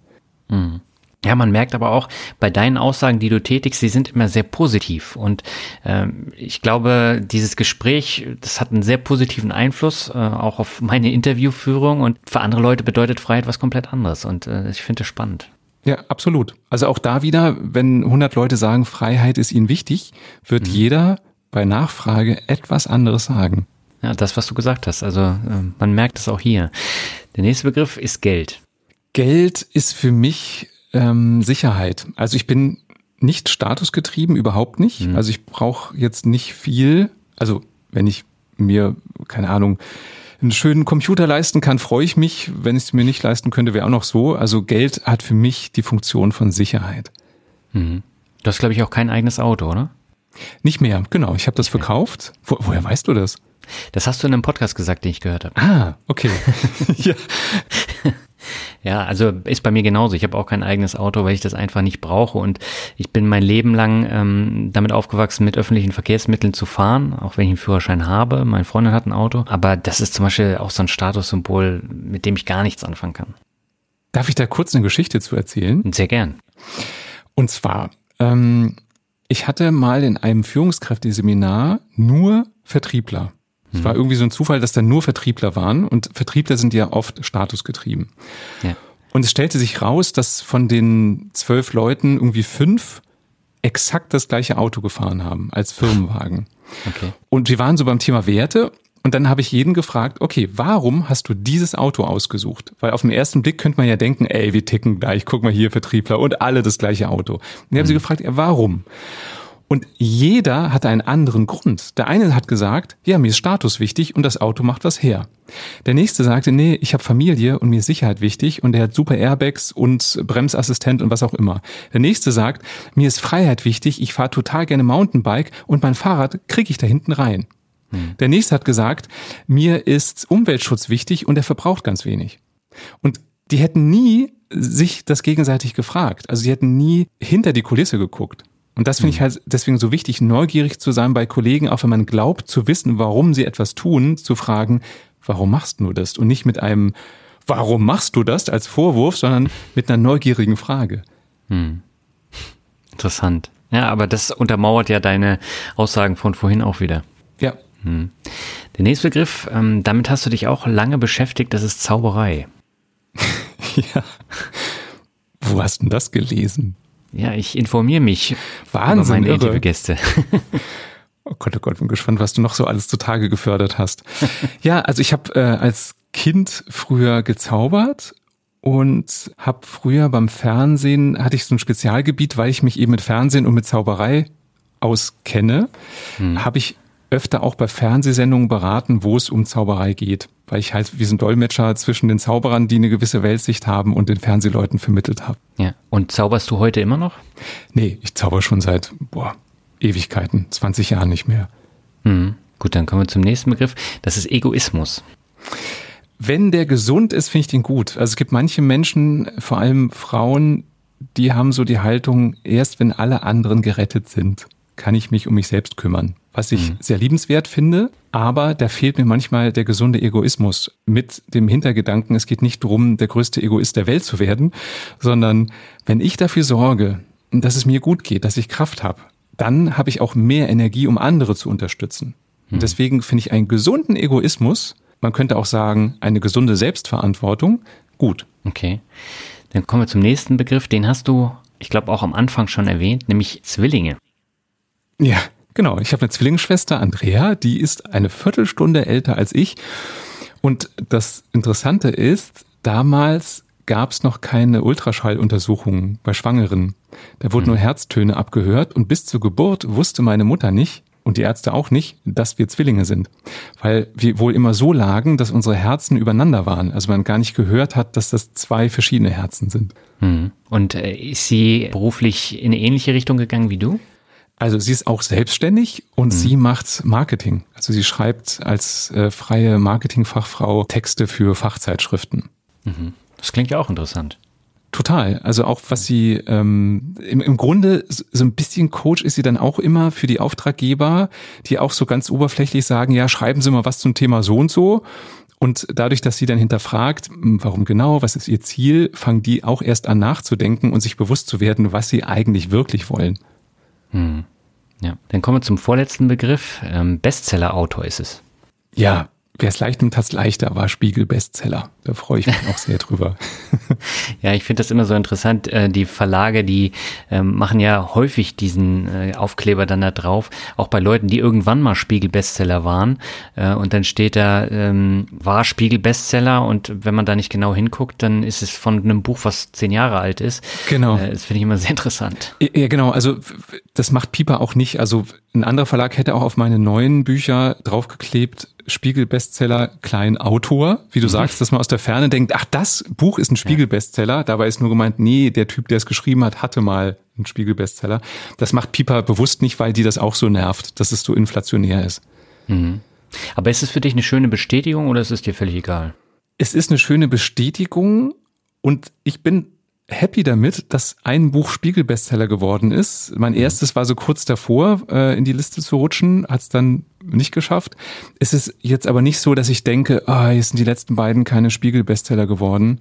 Mhm. Ja, man merkt aber auch bei deinen Aussagen, die du tätigst, sie sind immer sehr positiv. Und ähm, ich glaube, dieses Gespräch, das hat einen sehr positiven Einfluss äh, auch auf meine Interviewführung. Und für andere Leute bedeutet Freiheit was komplett anderes. Und äh, ich finde es spannend. Ja, absolut. Also auch da wieder, wenn 100 Leute sagen, Freiheit ist ihnen wichtig, wird mhm. jeder bei Nachfrage etwas anderes sagen. Ja, das, was du gesagt hast. Also äh, man merkt es auch hier. Der nächste Begriff ist Geld. Geld ist für mich ähm, Sicherheit. Also ich bin nicht statusgetrieben, überhaupt nicht. Mhm. Also ich brauche jetzt nicht viel. Also wenn ich mir, keine Ahnung, einen schönen Computer leisten kann, freue ich mich. Wenn ich es mir nicht leisten könnte, wäre auch noch so. Also Geld hat für mich die Funktion von Sicherheit. Mhm. Du hast, glaube ich, auch kein eigenes Auto, oder? Nicht mehr, genau. Ich habe das okay. verkauft. Wo, woher weißt du das? Das hast du in einem Podcast gesagt, den ich gehört habe. Ah, okay. ja. Ja, also ist bei mir genauso. Ich habe auch kein eigenes Auto, weil ich das einfach nicht brauche. Und ich bin mein Leben lang ähm, damit aufgewachsen, mit öffentlichen Verkehrsmitteln zu fahren, auch wenn ich einen Führerschein habe. Mein Freund hat ein Auto. Aber das ist zum Beispiel auch so ein Statussymbol, mit dem ich gar nichts anfangen kann. Darf ich da kurz eine Geschichte zu erzählen? Sehr gern. Und zwar, ähm, ich hatte mal in einem Führungskräfteseminar nur Vertriebler. Es war irgendwie so ein Zufall, dass da nur Vertriebler waren und Vertriebler sind ja oft statusgetrieben. Ja. Und es stellte sich raus, dass von den zwölf Leuten irgendwie fünf exakt das gleiche Auto gefahren haben als Firmenwagen. Okay. Und wir waren so beim Thema Werte und dann habe ich jeden gefragt, okay, warum hast du dieses Auto ausgesucht? Weil auf den ersten Blick könnte man ja denken, ey, wir ticken gleich, guck mal hier, Vertriebler und alle das gleiche Auto. Und ich habe mhm. sie gefragt, ja, warum? Und jeder hatte einen anderen Grund. Der eine hat gesagt, ja, mir ist Status wichtig und das Auto macht was her. Der nächste sagte, nee, ich habe Familie und mir ist Sicherheit wichtig und er hat super Airbags und Bremsassistent und was auch immer. Der nächste sagt, mir ist Freiheit wichtig, ich fahre total gerne Mountainbike und mein Fahrrad kriege ich da hinten rein. Hm. Der nächste hat gesagt, mir ist Umweltschutz wichtig und er verbraucht ganz wenig. Und die hätten nie sich das gegenseitig gefragt. Also sie hätten nie hinter die Kulisse geguckt. Und das finde ich mhm. halt deswegen so wichtig, neugierig zu sein bei Kollegen, auch wenn man glaubt zu wissen, warum sie etwas tun, zu fragen, warum machst du das? Und nicht mit einem, warum machst du das als Vorwurf, sondern mit einer neugierigen Frage. Hm. Interessant. Ja, aber das untermauert ja deine Aussagen von vorhin auch wieder. Ja. Hm. Der nächste Begriff, ähm, damit hast du dich auch lange beschäftigt, das ist Zauberei. ja. Wo hast du denn das gelesen? Ja, ich informiere mich Wahnsinn, über meine Interviewgäste. Oh Gott, oh Gott, bin gespannt, was du noch so alles zutage gefördert hast. ja, also ich habe äh, als Kind früher gezaubert und habe früher beim Fernsehen hatte ich so ein Spezialgebiet, weil ich mich eben mit Fernsehen und mit Zauberei auskenne, hm. habe ich öfter auch bei Fernsehsendungen beraten, wo es um Zauberei geht weil ich halt wie so ein Dolmetscher zwischen den Zauberern, die eine gewisse Weltsicht haben und den Fernsehleuten vermittelt habe. Ja. Und zauberst du heute immer noch? Nee, ich zauber schon seit boah, Ewigkeiten, 20 Jahren nicht mehr. Mhm. Gut, dann kommen wir zum nächsten Begriff. Das ist Egoismus. Wenn der gesund ist, finde ich den gut. Also es gibt manche Menschen, vor allem Frauen, die haben so die Haltung, erst wenn alle anderen gerettet sind, kann ich mich um mich selbst kümmern. Was ich mhm. sehr liebenswert finde, aber da fehlt mir manchmal der gesunde Egoismus mit dem Hintergedanken, es geht nicht darum, der größte Egoist der Welt zu werden, sondern wenn ich dafür sorge, dass es mir gut geht, dass ich Kraft habe, dann habe ich auch mehr Energie, um andere zu unterstützen. Mhm. deswegen finde ich einen gesunden Egoismus, man könnte auch sagen, eine gesunde Selbstverantwortung, gut. Okay. Dann kommen wir zum nächsten Begriff, den hast du, ich glaube, auch am Anfang schon erwähnt, nämlich Zwillinge. Ja, genau. Ich habe eine Zwillingsschwester, Andrea, die ist eine Viertelstunde älter als ich. Und das Interessante ist, damals gab es noch keine Ultraschalluntersuchungen bei Schwangeren. Da wurden hm. nur Herztöne abgehört und bis zur Geburt wusste meine Mutter nicht und die Ärzte auch nicht, dass wir Zwillinge sind, weil wir wohl immer so lagen, dass unsere Herzen übereinander waren. Also man gar nicht gehört hat, dass das zwei verschiedene Herzen sind. Hm. Und äh, ist sie beruflich in eine ähnliche Richtung gegangen wie du? Also sie ist auch selbstständig und mhm. sie macht Marketing. Also sie schreibt als äh, freie Marketingfachfrau Texte für Fachzeitschriften. Mhm. Das klingt ja auch interessant. Total. Also auch was sie ähm, im, im Grunde so ein bisschen Coach ist sie dann auch immer für die Auftraggeber, die auch so ganz oberflächlich sagen, ja, schreiben Sie mal was zum Thema so und so. Und dadurch, dass sie dann hinterfragt, warum genau, was ist ihr Ziel, fangen die auch erst an nachzudenken und sich bewusst zu werden, was sie eigentlich wirklich wollen. Hm. Ja, dann kommen wir zum vorletzten Begriff. Ähm, Bestseller-Autor ist es. Ja, Wer es leicht nimmt, hat leichter, war Spiegel Bestseller. Da freue ich mich auch sehr drüber. ja, ich finde das immer so interessant. Äh, die Verlage, die ähm, machen ja häufig diesen äh, Aufkleber dann da drauf, auch bei Leuten, die irgendwann mal Spiegel Bestseller waren. Äh, und dann steht da, ähm, war Spiegel Bestseller und wenn man da nicht genau hinguckt, dann ist es von einem Buch, was zehn Jahre alt ist. Genau. Das finde ich immer sehr interessant. Ja, genau. Also das macht Pieper auch nicht. Also ein anderer Verlag hätte auch auf meine neuen Bücher draufgeklebt, Spiegel-Bestseller, klein Autor, wie du mhm. sagst, dass man aus der Ferne denkt, ach, das Buch ist ein Spiegel-Bestseller. Dabei ist nur gemeint, nee, der Typ, der es geschrieben hat, hatte mal einen Spiegel-Bestseller. Das macht Piper bewusst nicht, weil die das auch so nervt, dass es so inflationär ist. Mhm. Aber ist es für dich eine schöne Bestätigung oder ist es dir völlig egal? Es ist eine schöne Bestätigung und ich bin happy damit, dass ein Buch Spiegel-Bestseller geworden ist. Mein mhm. erstes war so kurz davor, äh, in die Liste zu rutschen, hat es dann nicht geschafft. Es ist jetzt aber nicht so, dass ich denke, ah, jetzt sind die letzten beiden keine Spiegel-Bestseller geworden.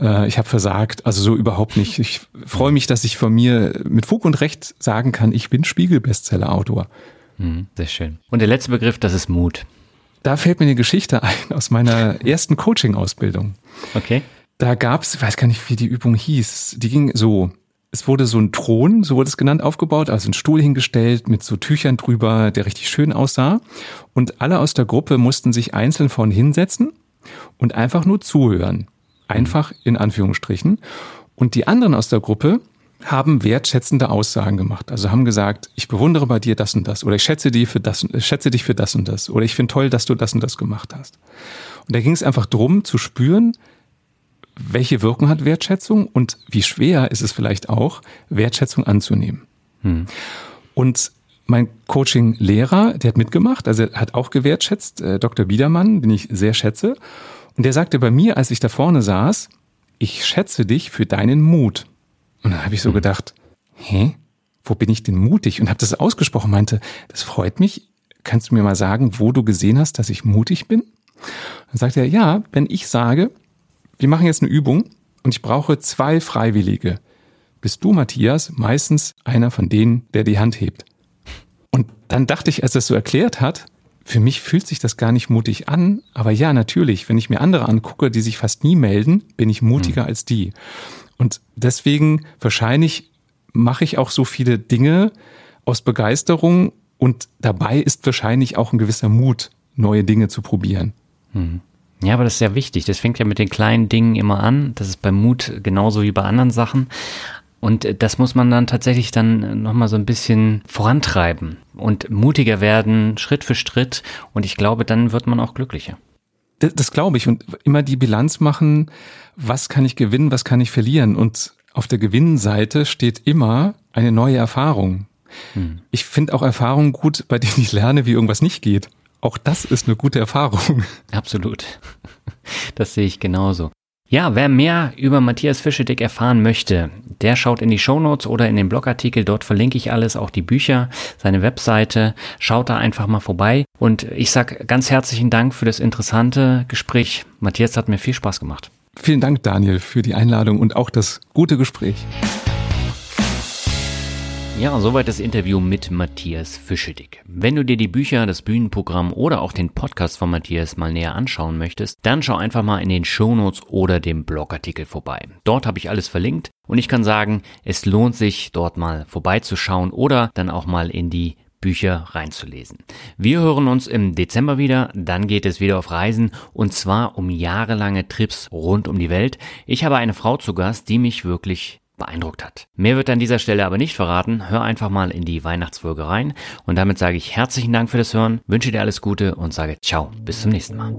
Äh, ich habe versagt. Also so überhaupt nicht. Ich freue mich, dass ich von mir mit Fug und Recht sagen kann, ich bin Spiegel-Bestseller-Autor. Mhm, sehr schön. Und der letzte Begriff, das ist Mut. Da fällt mir eine Geschichte ein aus meiner ersten Coaching-Ausbildung. Okay. Da gab's, ich weiß gar nicht, wie die Übung hieß. Die ging so. Es wurde so ein Thron, so wurde es genannt, aufgebaut, also ein Stuhl hingestellt mit so Tüchern drüber, der richtig schön aussah. Und alle aus der Gruppe mussten sich einzeln vorn hinsetzen und einfach nur zuhören. Einfach in Anführungsstrichen. Und die anderen aus der Gruppe haben wertschätzende Aussagen gemacht. Also haben gesagt, ich bewundere bei dir das und das oder ich schätze, dich für das, schätze dich für das und das oder ich finde toll, dass du das und das gemacht hast. Und da ging es einfach drum zu spüren, welche Wirkung hat Wertschätzung und wie schwer ist es vielleicht auch, Wertschätzung anzunehmen. Hm. Und mein Coaching-Lehrer, der hat mitgemacht, also er hat auch gewertschätzt, äh, Dr. Biedermann, den ich sehr schätze. Und der sagte bei mir, als ich da vorne saß, ich schätze dich für deinen Mut. Und dann habe ich so hm. gedacht, hä, wo bin ich denn mutig? Und habe das ausgesprochen, meinte, das freut mich. Kannst du mir mal sagen, wo du gesehen hast, dass ich mutig bin? Dann sagte er, ja, wenn ich sage, wir machen jetzt eine Übung und ich brauche zwei Freiwillige. Bist du, Matthias, meistens einer von denen, der die Hand hebt? Und dann dachte ich, als er es so erklärt hat, für mich fühlt sich das gar nicht mutig an, aber ja, natürlich, wenn ich mir andere angucke, die sich fast nie melden, bin ich mutiger mhm. als die. Und deswegen wahrscheinlich mache ich auch so viele Dinge aus Begeisterung und dabei ist wahrscheinlich auch ein gewisser Mut, neue Dinge zu probieren. Mhm. Ja, aber das ist ja wichtig. Das fängt ja mit den kleinen Dingen immer an. Das ist beim Mut genauso wie bei anderen Sachen. Und das muss man dann tatsächlich dann nochmal so ein bisschen vorantreiben und mutiger werden, Schritt für Schritt. Und ich glaube, dann wird man auch glücklicher. Das, das glaube ich. Und immer die Bilanz machen, was kann ich gewinnen, was kann ich verlieren. Und auf der Gewinnseite steht immer eine neue Erfahrung. Hm. Ich finde auch Erfahrungen gut, bei denen ich lerne, wie irgendwas nicht geht. Auch das ist eine gute Erfahrung. Absolut. Das sehe ich genauso. Ja, wer mehr über Matthias Fischedick erfahren möchte, der schaut in die Shownotes oder in den Blogartikel. Dort verlinke ich alles, auch die Bücher, seine Webseite. Schaut da einfach mal vorbei. Und ich sag ganz herzlichen Dank für das interessante Gespräch. Matthias hat mir viel Spaß gemacht. Vielen Dank, Daniel, für die Einladung und auch das gute Gespräch. Ja, soweit das Interview mit Matthias Fischedick. Wenn du dir die Bücher, das Bühnenprogramm oder auch den Podcast von Matthias mal näher anschauen möchtest, dann schau einfach mal in den Shownotes oder dem Blogartikel vorbei. Dort habe ich alles verlinkt und ich kann sagen, es lohnt sich dort mal vorbeizuschauen oder dann auch mal in die Bücher reinzulesen. Wir hören uns im Dezember wieder, dann geht es wieder auf Reisen und zwar um jahrelange Trips rund um die Welt. Ich habe eine Frau zu Gast, die mich wirklich beeindruckt hat. Mehr wird an dieser Stelle aber nicht verraten. Hör einfach mal in die Weihnachtsfolge rein. Und damit sage ich herzlichen Dank für das Hören, wünsche dir alles Gute und sage ciao, bis zum nächsten Mal.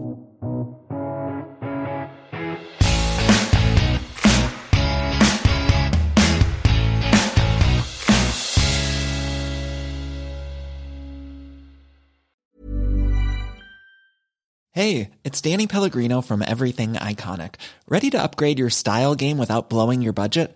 Hey, it's Danny Pellegrino from Everything Iconic. Ready to upgrade your style game without blowing your budget?